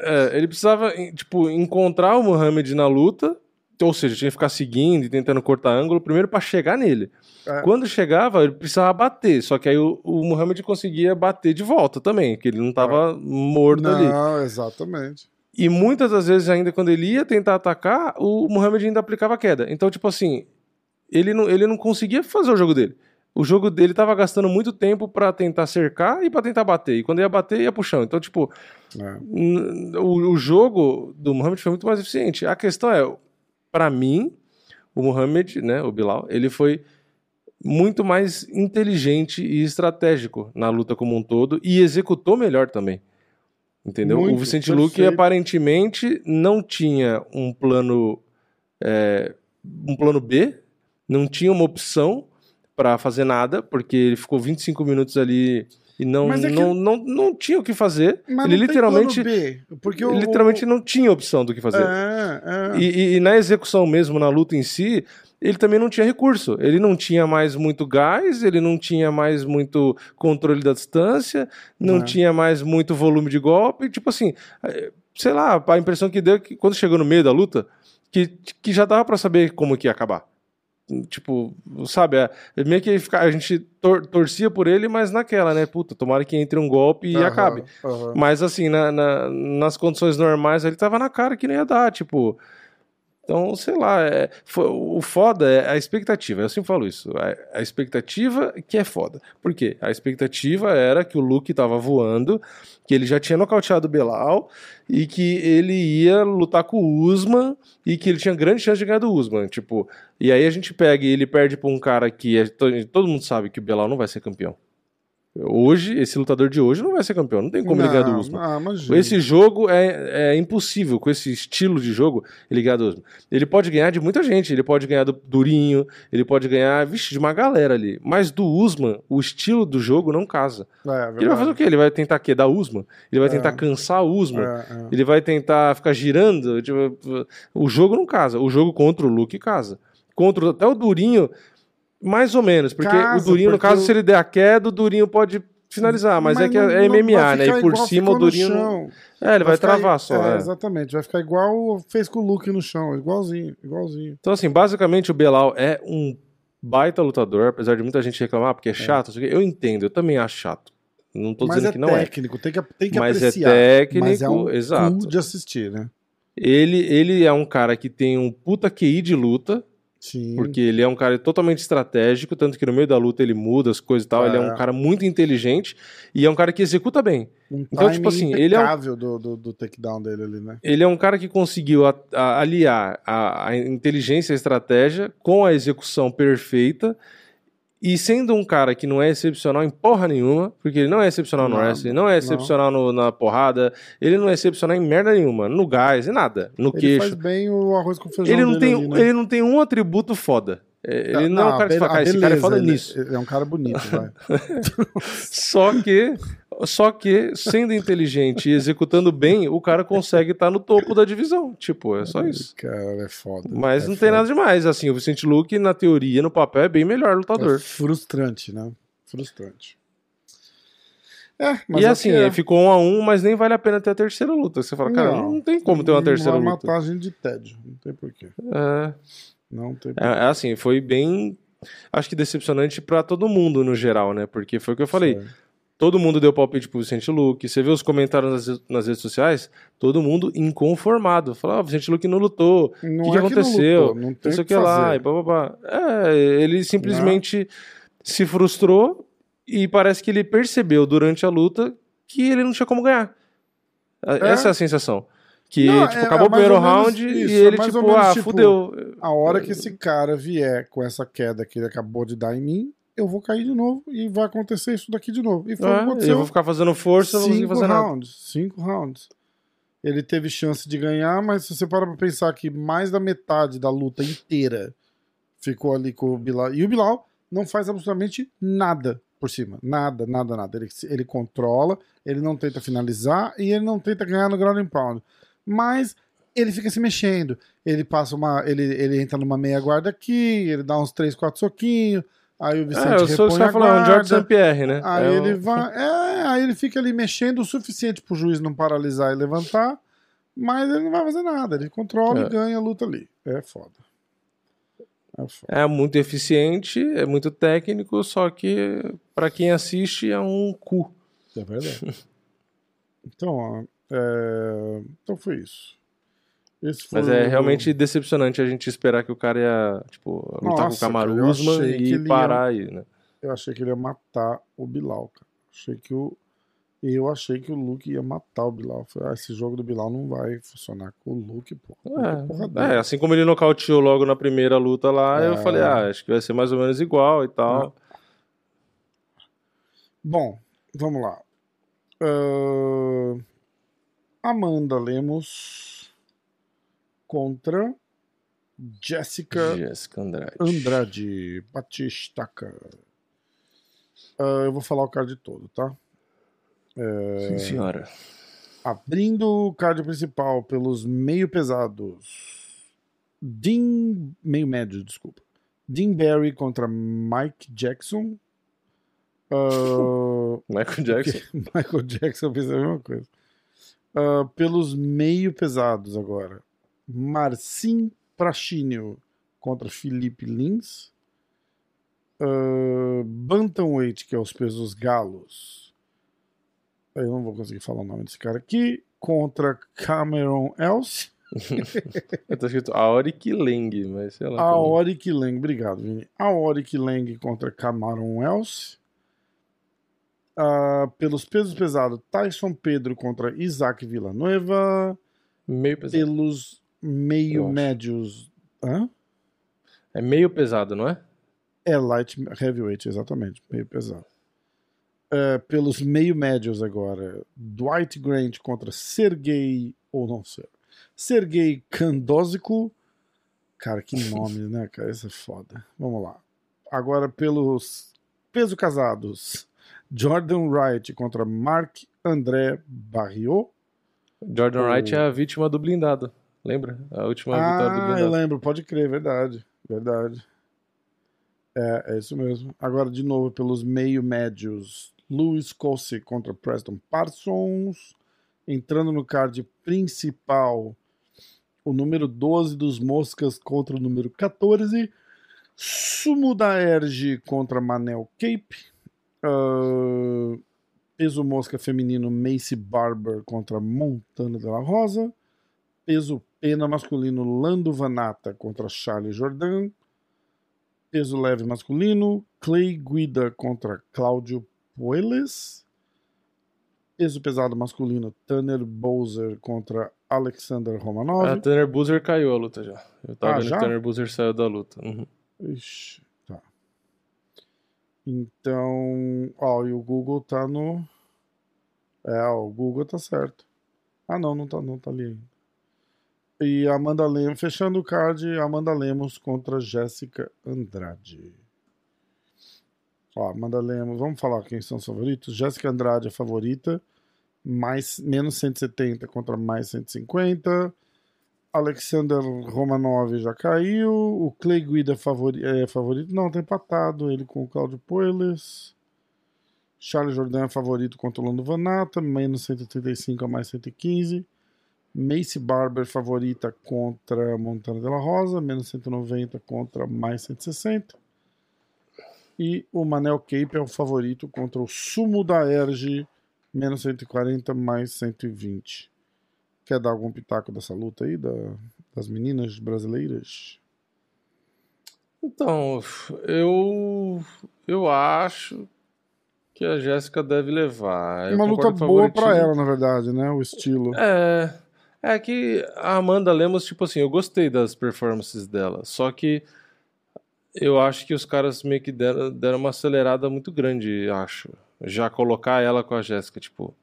É, ele precisava, tipo, encontrar o Muhammad na luta, ou seja, tinha que ficar seguindo e tentando cortar ângulo, primeiro pra chegar nele. É. Quando chegava, ele precisava bater, só que aí o, o Muhammad conseguia bater de volta também, que ele não tava morto ali. Não, exatamente. E muitas das vezes, ainda quando ele ia tentar atacar, o Muhammad ainda aplicava queda. Então, tipo assim, ele não, ele não conseguia fazer o jogo dele. O jogo dele tava gastando muito tempo pra tentar cercar e pra tentar bater. E quando ia bater, ia pro chão. Então, tipo, É. O, o jogo do Muhammad foi muito mais eficiente. A questão é, pra mim, o Muhammad, né, o Bilal, ele foi muito mais inteligente e estratégico na luta como um todo e executou melhor também. Entendeu? Muito, o Vicente Luque aparentemente não tinha um plano é, um plano B, não tinha uma opção pra fazer nada, porque ele ficou 25 minutos ali e não, é que- não, não, não tinha o que fazer. Mas ele literalmente B, porque o, literalmente não tinha opção do que fazer. É, é. E, e- e na execução mesmo, na luta em si, ele também não tinha recurso. Ele não tinha mais muito gás, ele não tinha mais muito controle da distância, não É. tinha mais muito volume de golpe. Tipo assim, eh, sei lá, a impressão que deu é que quando chegou no meio da luta, que, que já dava pra saber como que ia acabar. Tipo, sabe, é, meio que a gente tor- torcia por ele, mas naquela, né? Puta, tomara que entre um golpe e Aham, acabe. aham. Mas assim, na- na- nas condições normais, ele tava na cara que não ia dar, tipo. Então, sei lá, é, fo- o foda é a expectativa. Eu sempre falo isso. A, a expectativa que é foda. Por quê? A expectativa era que o Luke tava voando, que ele já tinha nocauteado o Belal e que ele ia lutar com o Usman e que ele tinha grande chance de ganhar do Usman. Tipo, e aí a gente pega e ele perde pra um cara que é- to- todo mundo sabe que o Belal não vai ser campeão. Hoje, esse lutador de hoje não vai ser campeão. Não tem como ele ganhar do Não, Usman. Ah, imagina. Esse jogo é, é impossível, com esse estilo de jogo, ele ganhar do Usman. Ele pode ganhar de muita gente, ele pode ganhar do Durinho, ele pode ganhar, vixe, de uma galera ali. Mas do Usman, o estilo do jogo não casa. É, é Ele vai fazer o quê? Ele vai tentar quedar Usman? Ele vai É. tentar cansar o Usman? É, é. Ele vai tentar ficar girando? Tipo, o jogo não casa. O jogo contra o Luke casa. Contra até o Durinho, mais ou menos. Porque o Durinho, no porque caso, o- se ele der a queda, o Durinho pode finalizar. Mas, é que não- é, é não MMA, vai né? ficar E por igual cima o ficou no Durinho. não- chão. É, ele vai, ficar- travar só. é, é. Exatamente, vai ficar igual fez com o Luke no chão, igualzinho, igualzinho. Então, assim, basicamente o Belal é um baita lutador, apesar de muita gente reclamar porque é chato. não sei o quê. Eu entendo, eu também acho chato. Não tô Mas dizendo é que não é. técnico, tem que, tem que Mas é apreciar. técnico, mas é um exato. de assistir, né? Ele, ele é um cara que tem um puta QI de luta. Sim. Porque ele é um cara totalmente estratégico, tanto que no meio da luta ele muda as coisas e tal. Ele é um É. cara muito inteligente e é um cara que executa bem. Um Então, tipo assim, ele é um- do, do, do takedown dele ali, né? Ele é um cara que conseguiu a- a- aliar a, a inteligência e a estratégia com a execução perfeita. E sendo um cara que não é excepcional em porra nenhuma, porque ele não é excepcional no Não, wrestling, não é não. excepcional no- na porrada, ele não é excepcional em merda nenhuma, no gás, em nada, no Ele queixo. faz bem o arroz com feijão Ele não, tem, ali, né? ele não tem um atributo foda. É, Ele não, é um cara que fala, cara, ah, esse cara é foda nisso. Ele é um cara bonito, vai. [laughs] Só que, só que, sendo inteligente e executando bem, o cara consegue estar no topo da divisão. Tipo, é só isso. Cara, é foda. Mas é não tem foda. nada demais. Assim, o Vicente Luque, na teoria, no papel, é bem melhor É lutador. frustrante, né? Frustrante. É, mas e é assim, que é. ficou um a um, mas nem vale a pena ter a terceira luta. Você fala, cara, não, Não. tem como ter uma terceira Uma luta. matagem de tédio. Não tem porquê. É, Não tem é, é assim, foi bem. Acho que decepcionante pra todo mundo no geral, né? Porque foi o que eu falei. Todo mundo deu palpite pro Vicente Luque. Você vê os comentários nas, nas redes sociais, todo mundo inconformado. Falou, ah, Vicente Luque não lutou. O Não que, que é aconteceu? lutou, não tem não sei o que lá, e pá, pá, pá. É, ele simplesmente se frustrou e parece que ele percebeu durante a luta que ele não tinha como ganhar. É. Essa é a sensação. Que, Não, tipo, é- acabou é o primeiro round isso, e é ele, ou tipo, menos, ah, tipo, fudeu. A hora que esse cara vier com essa queda que ele acabou de dar em mim, eu vou cair de novo e vai acontecer isso daqui de novo. E foi o que É, aconteceu. eu vou ficar fazendo força, não vou cinco fazer nada. rounds. Cinco rounds. Ele teve chance de ganhar, mas se você para pra pensar que mais da metade da luta inteira ficou ali com o Bilal. E o Bilal não faz absolutamente nada por cima. Nada, nada, nada. Ele, ele controla, ele não tenta finalizar e ele não tenta ganhar no ground and pound. Mas ele fica se mexendo. Ele passa uma. Ele, ele entra numa meia guarda aqui, ele dá uns 3, 4 soquinhos. Aí o Vicente É, eu sou repõe a falando, George guarda. St. Pierre, né? Aí É ele vai. É, aí ele fica ali mexendo o suficiente pro juiz não paralisar e levantar, mas ele não vai fazer nada. Ele controla É. e ganha a luta ali. É foda. É foda. É muito eficiente, é muito técnico, só que pra quem assiste é um cu. É verdade. [laughs] então, ó, é, então foi isso. Esse foi Mas é o- realmente decepcionante a gente esperar que o cara ia, tipo, lutar com o Nossa, eu Usman achei que e ele ia- parar aí, né? Eu achei que ele ia matar o Bilal, cara. Achei que o. Eu achei que o Luke ia matar o Bilal. Falei, ah, esse jogo do Bilal não vai funcionar com o Luke, pô. É É, é, assim como ele nocauteou logo na primeira luta lá, eu É. falei, ah, acho que vai ser mais ou menos igual e tal. Bom, vamos lá. Ahn, Amanda Lemos contra Jessica Jessica Andrade. Andrade Batistaca. Ah, eu vou falar o card todo, tá? Sim, senhora. Abrindo o card principal pelos meio pesados. Dean. Meio médio, desculpa. Dean Barry contra Mike Jackson. Ah, [laughs] Michael Jackson. [laughs] Michael Jackson fez a mesma coisa. Ah, pelos meio pesados agora. Marcin Prachinio contra Felipe Lins. Uh, Bantamweight, que é os pesos galos. Eu não vou conseguir falar o nome desse cara aqui. Contra Cameron Else. [laughs] tá escrito Aoric Leng, mas sei lá. Aoric Lang, obrigado, Vini. Aoric Lang contra Cameron Else. Ah, pelos pesos pesados, Tyson Pedro contra Isaac Villanueva. Meio pesado. Pelos meio médios. Hã? É meio pesado, não é? É light heavyweight, exatamente, meio pesado. É, pelos meio médios agora, Dwight Grant contra Sergei, ou não sei, Sergei Kandosico. Cara, que [laughs] nome, né, cara? Isso é foda. Vamos lá. Agora pelos peso casados, Jordan Wright contra Mark André Barriot. Jordan O- Wright é a vítima do blindado. Lembra? A última vitória do Ah, eu blindado. lembro, pode crer, verdade. Verdade. É, é isso mesmo. Agora, de novo, pelos meio médios, Louis Colsey contra Preston Parsons. Entrando no card principal, o número 12 dos Moscas contra o número 14. Sumo da Erge contra Manel Cape. Ah, peso mosca feminino Macy Barber contra Montana de la Rosa. Peso pena masculino Lando Vanata contra Charles Jordan. Peso leve masculino, Clay Guida contra Cláudio Poeles. Peso pesado masculino, Tanner Bowser contra Alexander Romanov. A Tanner Boozer caiu a luta já. Eu tava Ah, vendo já? que Tanner Boozer saiu da luta. Uhum. Ixi. Então, ó, e o Google tá no. É, ó, o Google tá certo. Ah, não, não tá, não tá ali ainda. E Amanda Lemos, fechando o card, Amanda Lemos contra Jéssica Andrade. Ó, Amanda Lemos, vamos falar quem são os favoritos. Jéssica Andrade é favorita, mais, menos 170 contra mais 150. Alexander Romanov já caiu. O Clay Guida favori é favorito. Não, tá empatado ele com o Claudio Poeles. Charles Jordan é favorito contra o Lando Vanata, menos 135 a mais 115. Macy Barber favorita contra Montana de la Rosa, menos 190 contra mais 160. E o Manel Cape é o favorito contra o Sumo da Erge, menos 140 mais 120. Quer dar algum pitaco dessa luta aí, da- das meninas brasileiras? Então, eu eu acho que a Jéssica deve levar. Eu Uma luta boa pra favoritismo. ela, na verdade, né? O estilo. É, é que a Amanda Lemos, tipo assim, eu gostei das performances dela, só que eu acho que os caras meio que deram, deram uma acelerada muito grande, acho. Já colocar ela com a Jéssica, tipo.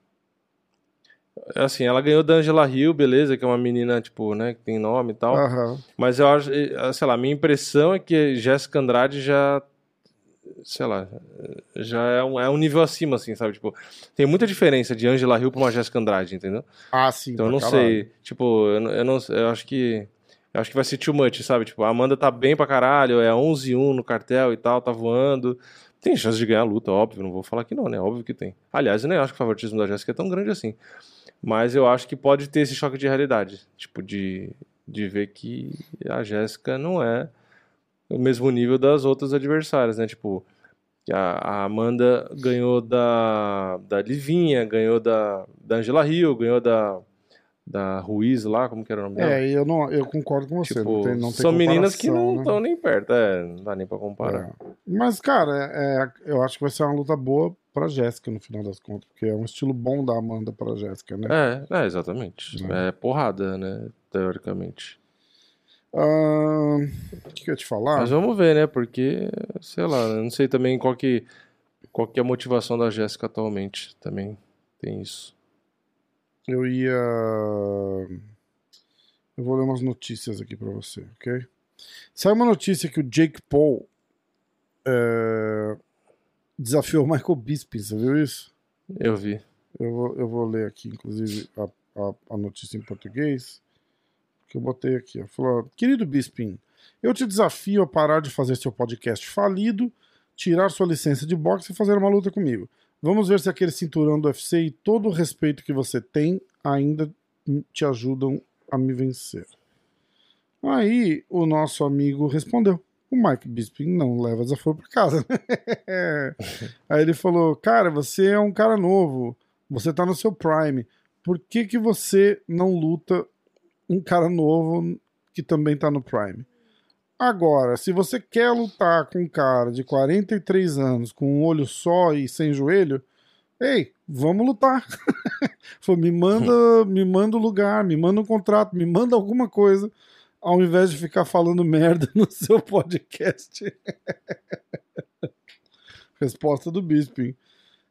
Assim, ela ganhou da Angela Hill, beleza, que é uma menina, tipo, né, que tem nome e tal. Aham. Mas eu acho, eh, sei lá, minha impressão é que Jéssica Andrade já, sei lá, já é um, é um nível acima, assim, sabe? Tipo, tem muita diferença de Angela Hill pra uma Jéssica Andrade, entendeu? Ah, sim. Então eu não caralho. sei, tipo, eu não, eu não- eu acho que eu acho que vai ser too much, sabe? Tipo, a Amanda tá bem pra caralho, é 11-1 no cartel e tal, tá voando. Tem chance de ganhar a luta, óbvio, não vou falar que não, né? Óbvio que tem. Aliás, eu nem acho que o favoritismo da Jéssica é tão grande assim. Mas eu acho que pode ter esse choque de realidade, tipo, de, de ver que a Jéssica não é o mesmo nível das outras adversárias, né? Tipo, a, a Amanda ganhou da, da Livinha, ganhou da, da Angela Hill, ganhou da, da Ruiz lá, como que era o nome dela? É, eu, não, eu concordo com você. Tipo, não tem, não tem são meninas que não comparação, né? estão nem perto, é, não dá nem pra comparar. É. Mas, cara, é, eu acho que vai ser uma luta boa pra Jéssica no final das contas, porque é um estilo bom da Amanda pra Jéssica, né? É, é, exatamente. É. É porrada, né, teoricamente. Ah, O que, que eu ia te falar? Mas vamos ver, né, porque, sei lá, não sei também qual que, qual que é a motivação da Jéssica atualmente, também tem isso. Eu ia. Eu vou ler umas notícias aqui pra você, ok? Saiu uma notícia que o Jake Paul é, desafiou o Michael Bisping, você viu isso? Eu vi. Eu vou, eu vou ler aqui, inclusive, a, a, a notícia em português. Que eu botei aqui. Ó. Falou: Querido Bisping, eu te desafio a parar de fazer seu podcast falido, tirar sua licença de boxe e fazer uma luta comigo. Vamos ver se aquele cinturão do UFC e todo o respeito que você tem ainda te ajudam a me vencer. Aí o nosso amigo respondeu. O Mike Bisping não leva desaforo pra casa. [laughs] Aí ele falou: Cara, você é um cara novo. Você tá no seu prime. Por que, que você não luta um cara novo que também tá no prime? Agora, se você quer lutar com um cara de 43 anos, com um olho só e sem joelho, ei, vamos lutar. [laughs] Falou, me manda, [laughs] me manda o lugar, me manda um contrato, me manda alguma coisa, ao invés de ficar falando [laughs] merda no seu podcast. Resposta do Bisping.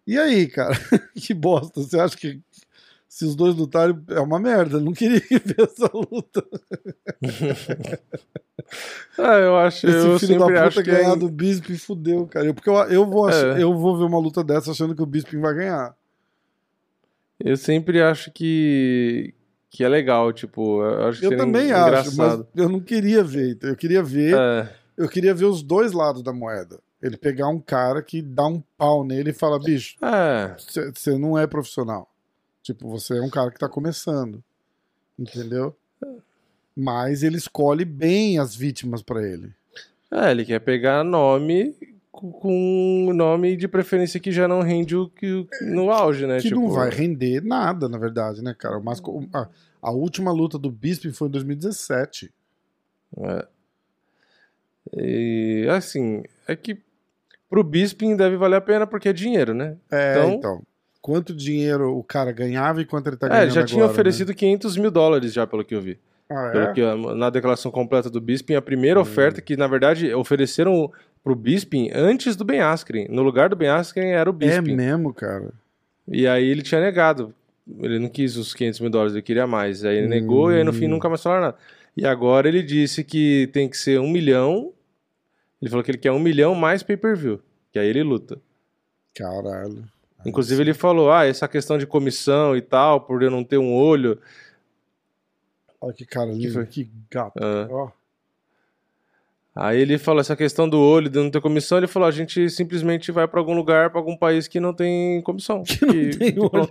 E aí, cara? que bosta. Você acha que se os dois lutarem é uma merda? Não queria [laughs] ver essa luta. Ah, [laughs] eu acho, Esse eu filho da sempre puta acho que ganhar é- do Bisping fudeu, cara. Porque eu, eu, vou É. eu vou ver uma luta dessa achando que o Bisping vai ganhar. eu sempre acho que que é legal, tipo, eu acho que Eu também acho, engraçado. mas eu não queria ver. então Eu queria ver, É, eu queria ver os dois lados da moeda. Ele pegar um cara que dá um pau nele e fala, bicho, é, você não é profissional. Tipo, você é um cara que tá começando. Entendeu? Mas ele escolhe bem as vítimas pra ele. é, ele quer pegar nome com- nome de preferência que já não rende o que no auge, né? que tipo, não vai render nada, na verdade, né, cara? Mas a, a última luta do Bisping foi em 2017. é. E assim, é que pro Bisping deve valer a pena porque é dinheiro, né? É, Então- então. Quanto dinheiro o cara ganhava e quanto ele tá É, ganhando ele já tinha agora, oferecido 500 mil dólares já, pelo que eu vi. Né? Ah, Pelo é? que, na declaração completa do Bisping, a primeira oferta que, na verdade, ofereceram pro Bisping antes do Ben Askren. No lugar do Ben Askren era o É Bisping. mesmo, cara. E aí ele tinha negado. Ele não quis os 500 mil dólares, ele queria mais. Aí ele negou e aí no fim Hum. nunca mais falaram nada. E agora ele disse que tem que ser um milhão. Ele falou que ele quer um milhão mais pay-per-view. Que aí ele luta. Caralho. Inclusive ele falou, ah, essa questão de comissão e tal, por eu não ter um olho. Olha que cara lindo, foi? que gato. Ah. Ó. Aí ele falou essa questão do olho, de não ter comissão, ele falou, a gente simplesmente vai pra algum lugar, pra algum país que não tem comissão. [laughs] Que Tem [laughs] [laughs] olho.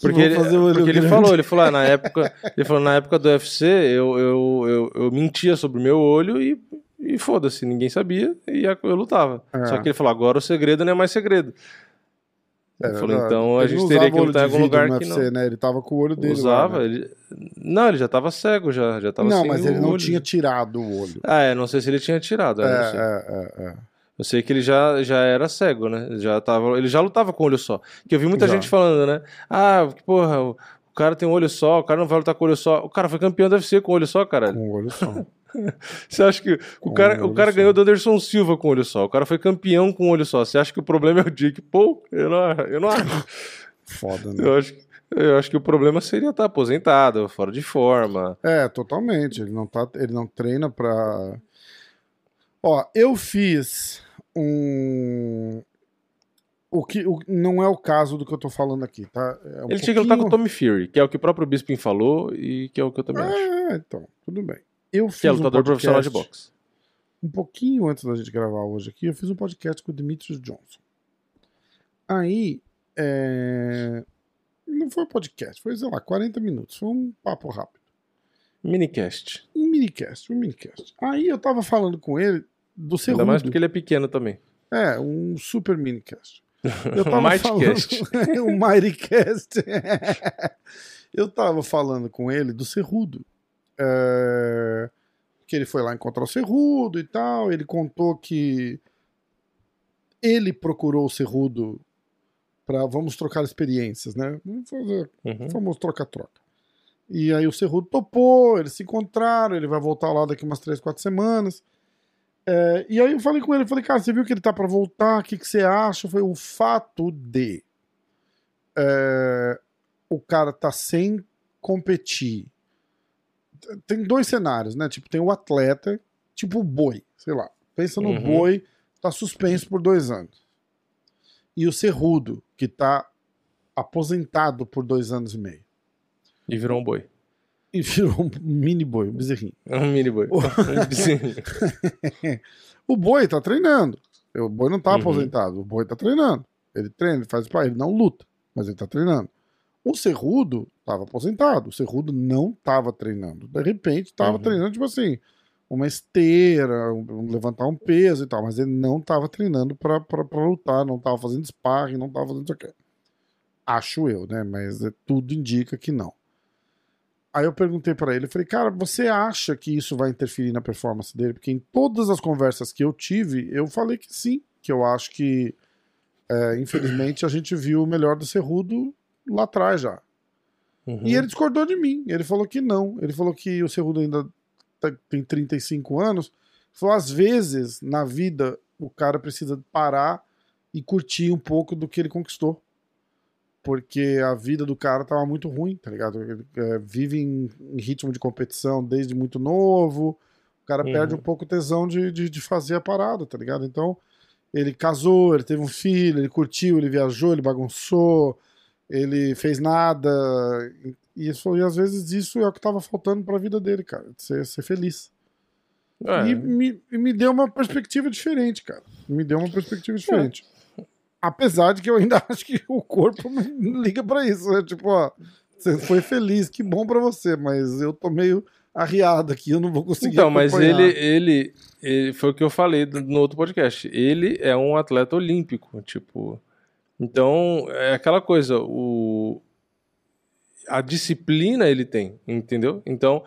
Porque, ele, porque ele falou, ele falou, ah, na época, ele falou, na época do UFC, eu, eu, eu, eu mentia sobre o meu olho e, e foda-se, ninguém sabia e eu lutava. É. Só que ele falou, agora o segredo não é mais segredo. É ele falou, então a gente não teria que lutar em algum lugar no que UFC, não né? Ele tava com o olho dele usava. lá, né? ele... Não, ele já tava cego, já, já tava Não, mas o ele não olho. tinha tirado o olho. Ah, é, não sei se ele tinha tirado. É, eu não sei. é, é, é. Eu sei que ele já, já era cego, né? Já tava, ele já lutava com olho só. Que eu vi muita Já. gente falando, né? Ah, porra, o o cara tem um olho só, o cara não vai lutar com olho só. O cara foi campeão do UFC com olho só, caralho. Com o olho só. [laughs] [laughs] Você acha que o cara, o cara só. ganhou do Anderson Silva com olho só? O cara foi campeão com olho só. Você acha que o problema é o Dick Paul? Eu não, eu não acho. [laughs] Foda, né? Eu acho, eu acho que o problema seria estar aposentado, fora de forma. É, totalmente. Ele não, tá, ele não treina pra. Ó, eu fiz um. O que o, não é o caso do que eu tô falando aqui, tá? É um ele tinha que lutar com o pouquinho- Tommy Fury, que é o que o próprio Bisping falou e que é o que eu também acho. É, então, tudo bem. Eu fiz Que é um lutador profissional de boxe. Um pouquinho antes da gente gravar hoje aqui, eu fiz um podcast com o Demetrius Johnson. Aí, é, não foi um podcast, foi, sei lá, 40 minutos. Foi um papo rápido. Minicast. Um minicast, um minicast. Aí eu tava falando com ele do Ainda mais porque ele é pequeno também. É, um super minicast. Eu [laughs] tava Mightcast. falando... [laughs] um Mightycast. [laughs] eu tava falando com ele do Cerrudo. É, Que ele foi lá encontrar o Cerrudo e tal. Ele contou que ele procurou o Cerrudo para vamos trocar experiências, né? Vamos fazer Uhum. Vamos troca-troca. E aí o Cerrudo topou, eles se encontraram, ele vai voltar lá daqui umas 3, 4 semanas. É, e aí eu falei com ele, falei, cara, você viu que ele tá pra voltar, o que, que você acha? Foi o fato de é, o cara tá sem competir. Tem dois cenários, né? Tipo, tem o atleta, tipo o boi, sei lá. Pensa no Uhum. boi, tá suspenso por dois anos. E o Cerrudo, que tá aposentado por dois anos e meio. E virou um boi. E virou um mini boi, um bezerrinho. É um mini boi. O [laughs] [laughs] boi tá treinando. O boi não tá Uhum. aposentado, o boi tá treinando. Ele treina, ele faz ele não luta, mas ele tá treinando. O Cerrudo tava aposentado, o Cerrudo não tava treinando. De repente tava Uhum. treinando, tipo assim, uma esteira, um- levantar um peso e tal, mas ele não tava treinando pra lutar, não tava fazendo sparring, não tava fazendo isso aqui. Acho eu, né? Mas é- tudo indica que não. Aí eu perguntei pra ele, eu falei, cara, você acha que isso vai interferir na performance dele? Porque em todas as conversas que eu tive, eu falei que sim, que eu acho que, é, infelizmente, a gente viu o melhor do Cerrudo lá atrás já. Uhum. E ele discordou de mim, ele falou que não, ele falou que o Cerrudo ainda tá- tem 35 anos, ele falou, às vezes, na vida, o cara precisa parar e curtir um pouco do que ele conquistou porque a vida do cara tava muito ruim, tá ligado? Ele é, vive em, em ritmo de competição desde muito novo, o cara Uhum. perde um pouco o tesão de, de, de fazer a parada, tá ligado? Então, ele casou, ele teve um filho, ele curtiu, ele viajou, ele bagunçou, ele fez nada, e, isso, e às vezes isso é o que tava faltando pra vida dele, cara, de ser, ser feliz. É, E me, me deu uma perspectiva diferente, cara. Me deu uma perspectiva diferente. Apesar de que eu ainda [laughs] acho que o corpo não liga pra isso. Né? Tipo, ó, você foi feliz, que bom pra você, mas eu tô meio arriado aqui, eu não vou conseguir. Então, mas acompanhar. ele, ele, ele- Foi o que eu falei no outro podcast. Ele é um atleta olímpico, tipo. Então, é aquela coisa, o. A disciplina ele tem, entendeu? Então,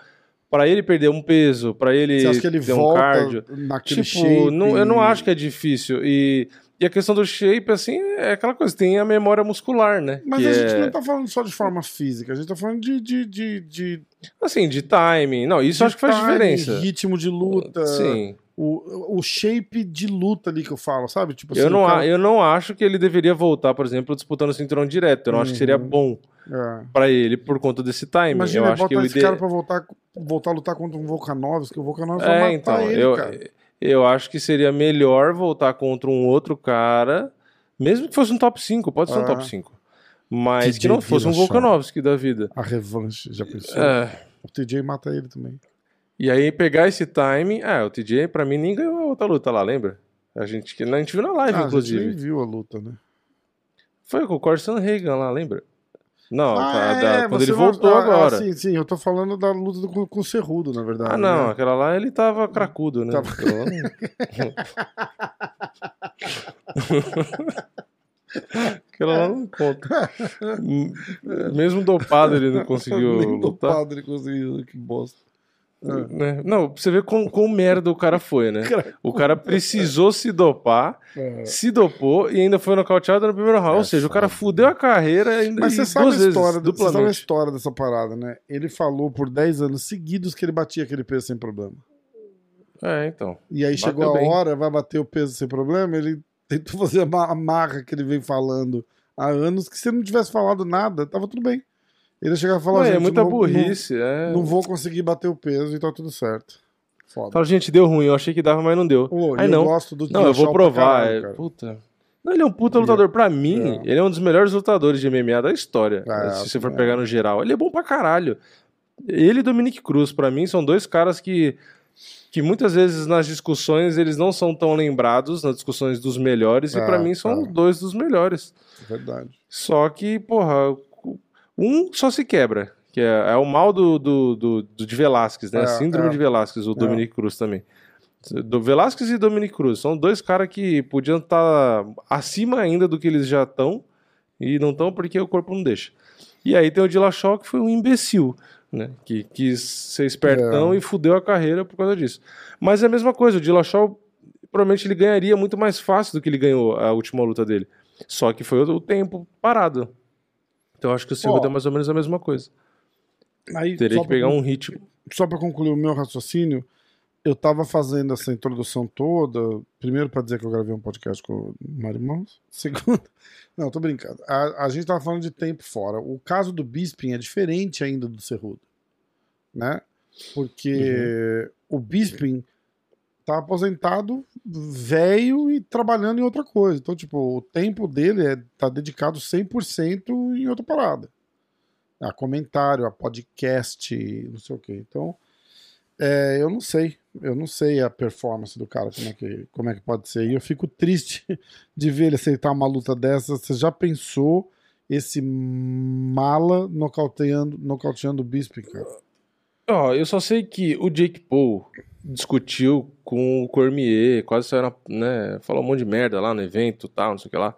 Pra ele perder um peso, pra ele, Você acha que ele ter um volta cardio. naquele Tipo, shape? não- eu não acho que é difícil. E, e a questão do shape, assim, é aquela coisa, tem a memória muscular, né? Mas que a gente é, não tá falando só de forma física, a gente tá falando de, de, de, de Assim, de timing. Não, isso de acho que faz timing, diferença. Ritmo de luta. Sim. O, o shape de luta ali que eu falo, sabe? Tipo assim, Eu não, cara- eu não acho que ele deveria voltar, por exemplo, disputando o cinturão direto. Eu não acho que seria Uhum. bom É. pra ele por conta desse timing. Imagina eu acho que esse ide... cara pra voltar, voltar a lutar contra um Volkanovski, o Volkanovski vai É, matar então, ele, eu, cara. eu acho que seria melhor voltar contra um outro cara, mesmo que fosse um top 5, pode ser um Ah. top 5. Mas TJ que não fosse um. Volkanovski da vida. A revanche, já pensou? É. O TJ mata ele também. E aí pegar esse timing. Ah, o TJ pra mim nem ganhou a outra luta lá, lembra? A gente, a gente viu na live, Ah, a gente inclusive. viu a luta, né? Foi com o Corson Reagan lá, lembra? Não, Ah, tá, é, quando ele não- voltou ah, agora. Sim, sim, eu tô falando da luta do- com, o Cerrudo, na verdade. Ah, não, né? aquela lá ele tava cracudo, né? Tava- [laughs] aquela lá não conta. Hum, Mesmo dopado ele não [laughs] conseguiu Nem lutar. dopado ele conseguiu, que bosta. Né? Não, pra você ver quão, quão merda o cara foi, né? O cara precisou se dopar, É. se dopou e ainda foi nocauteado no primeiro round. É Ou seja, o cara fudeu a carreira ainda Mas você sabe, a vezes, história, do- você sabe a história dessa parada, né? Ele falou por 10 anos seguidos que ele batia aquele peso sem problema. É, então. E aí Bateu chegou a bem. hora, vai bater o peso sem problema, ele tentou fazer a marra que ele vem falando há anos, que se ele não tivesse falado nada, tava tudo bem. Ele ia chegar e falar, Ué, é muita não burrice. é. Não, não vou conseguir bater o peso e tá tudo certo. Foda. Fala, gente, deu ruim. Eu achei que dava, mas não deu. Pô, Aí eu não. gosto do Não, eu vou provar. caralho, é- cara. Puta. Não, ele é um puta lutador. Pra mim, É. ele é um dos melhores lutadores de MMA da história. É, se você for é. pegar no geral. Ele é bom pra caralho. Ele e Dominique Cruz, pra mim, são dois caras que, que muitas vezes nas discussões eles não são tão lembrados, nas discussões dos melhores, e É, pra mim são é. dois dos melhores. Verdade. Só que, porra, um só se quebra. Que é, é o mal do, do, do, do- de Velasquez, né? É, A Síndrome é. de Velasquez, o Dominique Cruz também. Do Velasquez e Dominique Cruz. São dois caras que podiam estar acima ainda do que eles já estão. E não estão porque o corpo não deixa. E aí tem o Dillashaw que foi um imbecil, né? Que quis ser espertão É. e fudeu a carreira por causa disso. Mas é a mesma coisa, o Dillashaw provavelmente ele ganharia muito mais fácil do que ele ganhou a última luta dele. Só que foi o tempo parado. Então eu acho que o Cerrudo Ó, é mais ou menos a mesma coisa. Aí, Teria que pra pegar con- um ritmo. Só pra concluir o meu raciocínio, eu tava fazendo essa introdução toda, primeiro pra dizer que eu gravei um podcast com o Mário Mãos, [laughs] segundo... Não, tô brincando. A, a gente tava falando de tempo fora. O caso do Bisping é diferente ainda do Cerrudo, né? Porque o Bisping tá aposentado, velho e trabalhando em outra coisa. Então, tipo, o tempo dele é, tá dedicado 100% em outra parada. A comentário, a podcast, não sei o quê. Então, é, eu não sei. Eu não sei a performance do cara, como é, que, como é que pode ser. E eu fico triste [laughs] de ver ele aceitar uma luta dessa. Você já pensou esse mala nocauteando, nocauteando o Bisping, cara? Ó, eu só sei que o Jake Paul discutiu com o Cormier, quase saiu na, né, falou um monte de merda lá no evento, tal, não sei o que lá.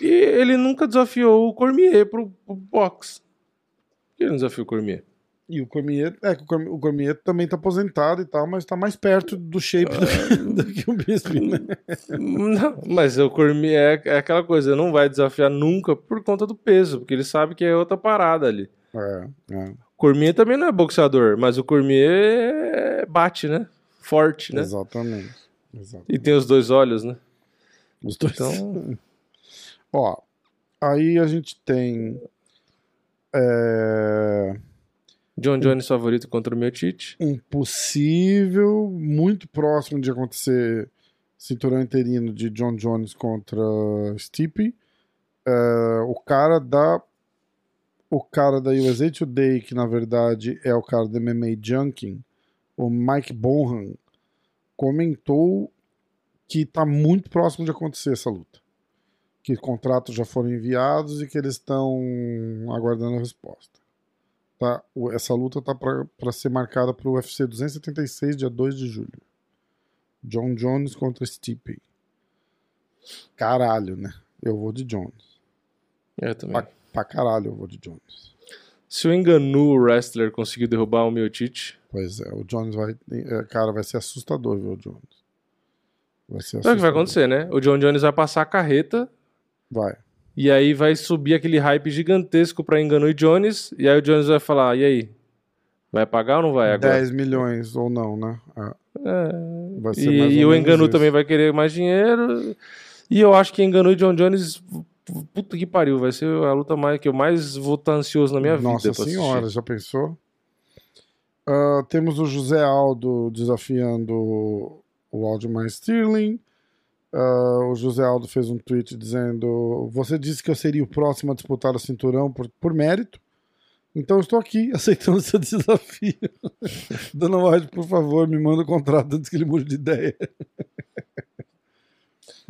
E ele nunca desafiou o Cormier pro, pro boxe. Por que ele não desafiou o Cormier? E o Cormier, é que o Cormier, também tá aposentado e tal, mas tá mais perto do shape do, que, [laughs] do que o Bisping, né? [laughs] Não, mas o Cormier é, é aquela coisa, não vai desafiar nunca por conta do peso, porque ele sabe que é outra parada ali. É, é, Cormier também não é boxeador, mas o Cormier bate, né? Forte, né? exatamente. Exato. E tem os dois olhos, né? Os dois. Então, [laughs] Ó, aí a gente tem. é, John Jones favorito contra o meu Tite. um possível, muito próximo de acontecer cinturão interino de John Jones contra Stipe. É, o cara da. O cara da USA Today, que na verdade é o cara do MMA Junkin, o Mike Bonham, comentou que tá muito próximo de acontecer essa luta. Que contratos já foram enviados e que eles estão aguardando a resposta. Tá? Essa luta tá para ser marcada para o UFC 276, dia 2 de julho. John Jones contra Stipe. Caralho, né? Eu vou de Jones. É, também. Pra caralho eu vou de Jones. Se o Enganu wrestler conseguiu derrubar o meu Tite, Pois é, o Jones vai. é, Cara, vai ser assustador ver o Jones. Vai ser Sabe o que vai assustador. acontecer, né? O John Jones vai passar a carreta Vai. e aí vai subir aquele hype gigantesco pra Engano e Jones. E aí o Jones vai falar: e aí? Vai pagar ou não vai agora? 10 milhões ou não, né? É, É. E, e o Enganu isso. também vai querer mais dinheiro. E eu acho que Enganu e John Jones, puta que pariu, vai ser a luta mais, que eu mais vou estar ansioso na minha Nossa vida. pra senhora, assistir. já pensou? Ah, temos o José Aldo desafiando o Aldemar Sterling. Ah, o José Aldo fez um tweet dizendo: Você disse que eu seria o próximo a disputar o cinturão por, por mérito. Então estou aqui [laughs] aceitando seu desafio. [laughs] Dona White, por favor, me manda o contrato antes que ele mude de ideia.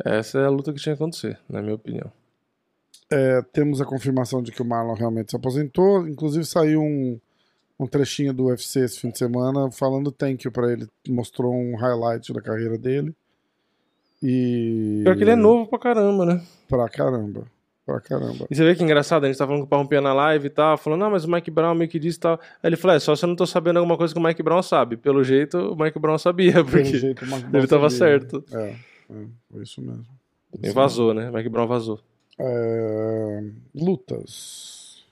Essa é a luta que tinha que acontecer, na minha opinião. É, temos a confirmação de que o Marlon realmente se aposentou. Inclusive saiu um, um trechinho do UFC esse fim de semana falando thank you pra ele. Mostrou um highlight da carreira dele. E. Pior que ele é novo pra caramba, né? Pra caramba. Pra caramba. E você vê que engraçado, a gente tá falando com o Parrompia na live e tal, falando, não, mas o Mike Brown meio que disse e tal. Aí ele falou, é, só se eu não tô sabendo alguma coisa que o Mike Brown sabe. Pelo jeito, o Mike Brown sabia, porque jeito, o [laughs] ele Brown tava sabia. certo. É, é, foi isso mesmo. E vazou, né? Mike Brown vazou. Lutas.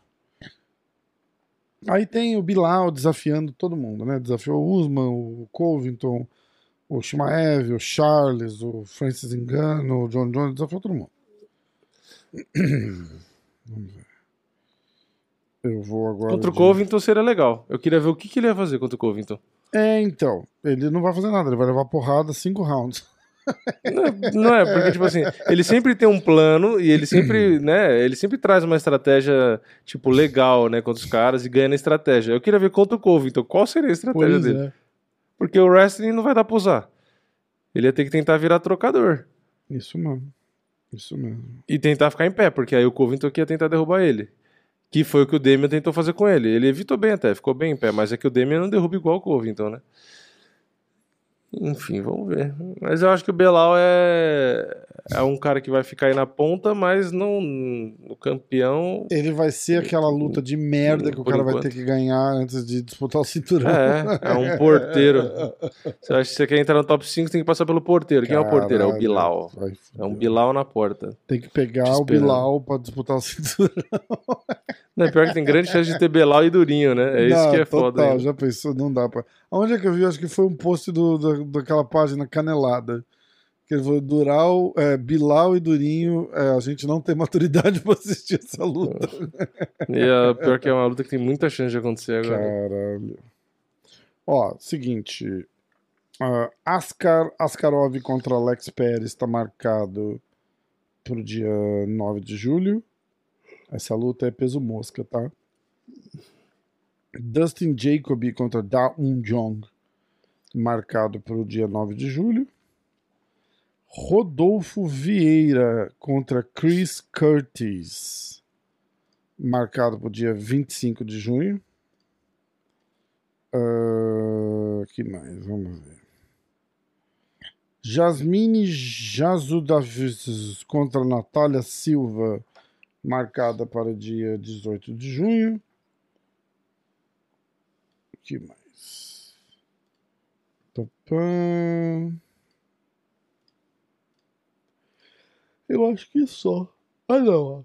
Aí tem o Bilal desafiando todo mundo, né? Desafiou o Usman, o Covington, o Shimaev, o Charles, o Francis Engano, o John Jones, desafiou todo mundo. [clears throat] Vamos ver. Eu vou agora. Contra o de- Covington seria legal. Eu queria ver o que, que ele ia fazer contra o Covington. É, então. Ele não vai fazer nada, ele vai levar porrada cinco rounds. [laughs] Não, não é, porque, tipo assim, ele sempre tem um plano e ele sempre, [clears throat] né, ele sempre traz uma estratégia, tipo, legal, né, contra os caras e ganha na estratégia. Eu queria ver contra o Covington, qual seria a estratégia Pois dele? é. Porque o wrestling não vai dar pra usar. Ele ia ter que tentar virar trocador Isso mesmo. Isso mesmo. e tentar ficar em pé, porque aí o Covington ia tentar derrubar ele. Que foi o que o Demian tentou fazer com ele. Ele evitou bem até, ficou bem em pé, mas é que o Demian não derruba igual o Covington, né? Enfim, vamos ver. Mas eu acho que o Belal é, é um cara que vai ficar aí na ponta, mas não no campeão. Ele vai ser aquela luta de merda que o cara vai enquanto. ter que ganhar antes de disputar o cinturão. É, é um porteiro. Você acha que você quer entrar no top 5, você tem que passar pelo porteiro. Quem é o porteiro? É o Caralho, Bilal. vai É um. Bilal na porta. Tem que pegar o. Bilal pra disputar o cinturão. Não, é pior que tem grande chance de ter Belal e Durinho, né? É isso Não, que é foda. total, ainda. já pensou, não dá pra. Onde é que eu vi? Acho que foi um post do, da- daquela página Canelada. Que ele falou: Dural, é, Bilal e Durinho, é, a gente não tem maturidade pra assistir essa luta. [laughs] E a pior que é uma luta que tem muita chance de acontecer agora. Caralho. Ó, seguinte. ah, Askar, Askarov contra Alex Pérez está marcado pro dia 9 de julho. Essa luta é peso mosca, tá? Dustin Jacoby contra Da Jong, marcado para o dia 9 de julho. Rodolfo Vieira contra Chris Curtis, marcado para o dia 25 de junho. Ah, que mais? Vamos ver. Jasmine Jazudavis contra Natália Silva, marcada para o dia 18 de junho. que mais? Papã. Eu acho que só. Ah, não. ó.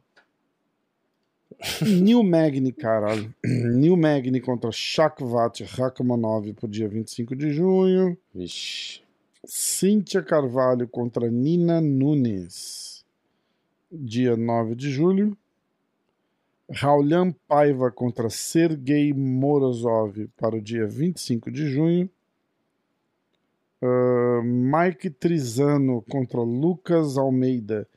New Magni, caralho. [clears throat] New Magni contra Shakvat Rakhmanov pro dia 25 de junho. Vixe. Cíntia Carvalho contra Nina Nunes, dia 9 de julho. Raulian Paiva contra Sergei Morozov para o dia 25 de junho. Ah, Mike Trizano contra Lucas Almeida.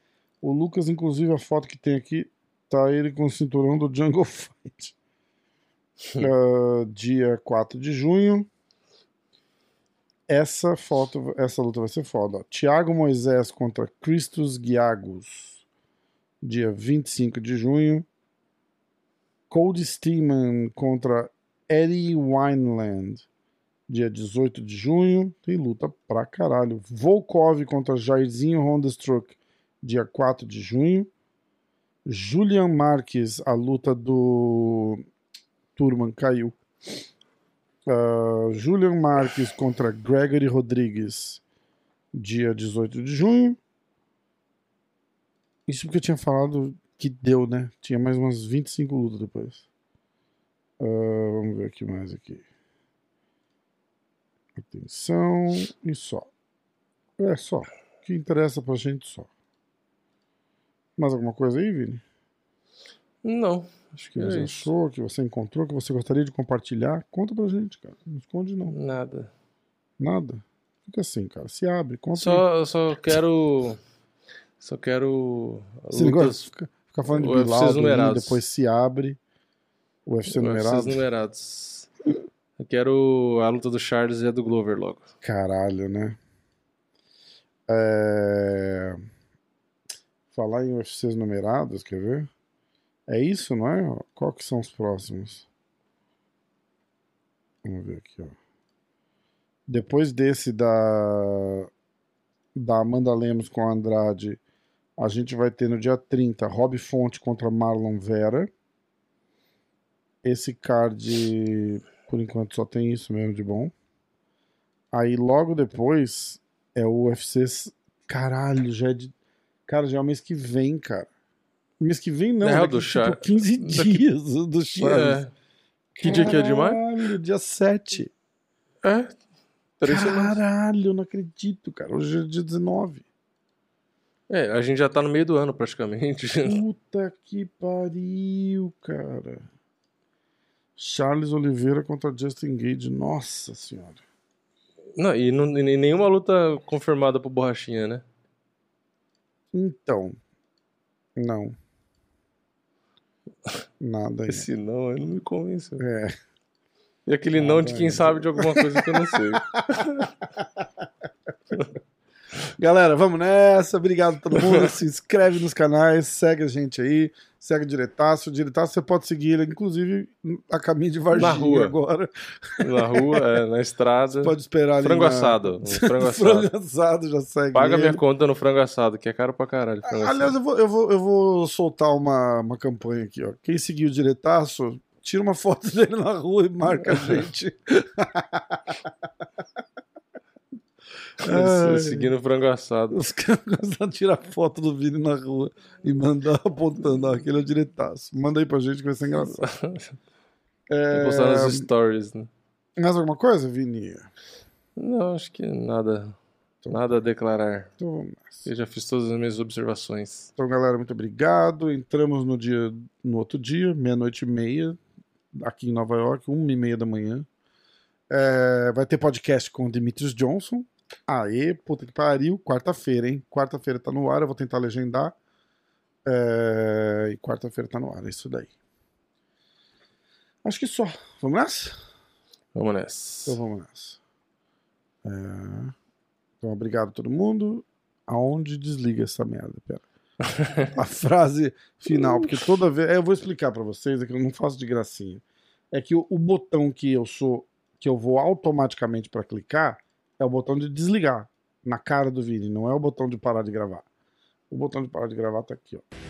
O Lucas, inclusive, a foto que tem aqui, tá ele com o cinturão do Jungle Fight. Ah, dia 4 de junho. Essa foto, essa luta vai ser foda. ó. Thiago Moisés contra Christos Giagos, dia 25 de junho. Cody Steeman contra Eddie Wineland, dia 18 de junho. Tem luta pra caralho. Volkov contra Jairzinho Hondastruck, dia 4 de junho. Julian Marques, a luta do Turman caiu. Uh, Julian Marques contra Gregory Rodrigues, dia 18 de junho. Isso porque eu tinha falado que deu, né? Tinha mais umas 25 lutas depois. Uh, vamos ver aqui mais aqui. Atenção e só. É só. O que interessa pra gente só. Mais alguma coisa aí, Vini? Não. Acho que é você isso. achou, que você encontrou, que você gostaria de compartilhar. Conta pra gente, cara. Não esconde, não. Nada. Nada? Fica assim, cara. Se abre, conta. Só, eu só quero. Só quero. Você lutas... ficar fica falando de Bilal, depois se abre. O UFC numerado. numerados. Eu quero a luta do Charles e a do Glover logo. Caralho, né? É... Falar em UFCs numerados, quer ver? É isso, não é? Qual que são os próximos? Vamos ver aqui, ó. Depois desse da da Amanda Lemos com a Andrade, a gente vai ter no dia 30 Rob Fonte contra Marlon Vera. Esse card, por enquanto, só tem isso mesmo de bom. Aí logo depois é o UFC. Caralho, já é de. Cara, já é o mês que vem, cara. Mês que vem não, é, daqui, do tipo, 15 dias [laughs] do Charles. É. Que dia que é de maio? Caralho, dia 7. É. Três Caralho, eu não acredito, cara. Hoje é dia 19. É, a gente já tá no meio do ano praticamente. [laughs] Puta que pariu, cara. Charles Oliveira contra Justin Gage, nossa senhora. Não, e, não, e nenhuma luta confirmada pro Borrachinha, né? Então, não. Nada. Aí. Esse não, ele não me convenceu. É. E aquele Nada não de quem ainda. sabe de alguma coisa que eu não sei. [laughs] Galera, vamos nessa. Obrigado a todo mundo. Se inscreve nos canais, segue a gente aí, segue o Diretaço. O Diretaço você pode seguir ele, inclusive, a caminho de Varginha na rua. agora. Na rua, é, na estrada. Você pode esperar ali. Frango na... assado. [laughs] frango assado. frango assado, já segue. Paga ele. minha conta no frango assado, que é caro pra caralho. Aliás, eu vou, eu, vou, eu vou soltar uma, uma campanha aqui, ó. Quem seguir o Diretaço, tira uma foto [laughs] dele na rua e marca a [laughs] gente. Seguindo o frango assado. Os caras gostam de tirar foto do Vini na rua e mandar [laughs] apontando, aquele é o diretaço. Manda aí pra gente que vai ser engraçado. [laughs] é... Postar nos stories, né? Mais alguma coisa, Vini? Não, acho que nada. Então, nada a declarar. Então Eu já fiz todas as minhas observações. Então, galera, muito obrigado. Entramos no dia, no outro dia, meia-noite e meia, aqui em Nova York, uma e meia da manhã. É, vai ter podcast com o Demetrius Johnson, Aê, puta que pariu. Quarta-feira, hein? Quarta-feira tá no ar, eu vou tentar legendar. É... E quarta-feira tá no ar, é isso daí. Acho que só. Vamos nessa? Vamos nessa. Então vamos nessa. É... Então, obrigado a todo mundo. Aonde desliga essa merda? Pera. [laughs] a frase final, porque toda vez. Eu vou explicar para vocês, é que eu não faço de gracinha. É que o, o botão que eu sou, que eu vou automaticamente para clicar, é o botão de desligar na cara do Vini, não é o botão de parar de gravar. O botão de parar de gravar tá aqui, ó.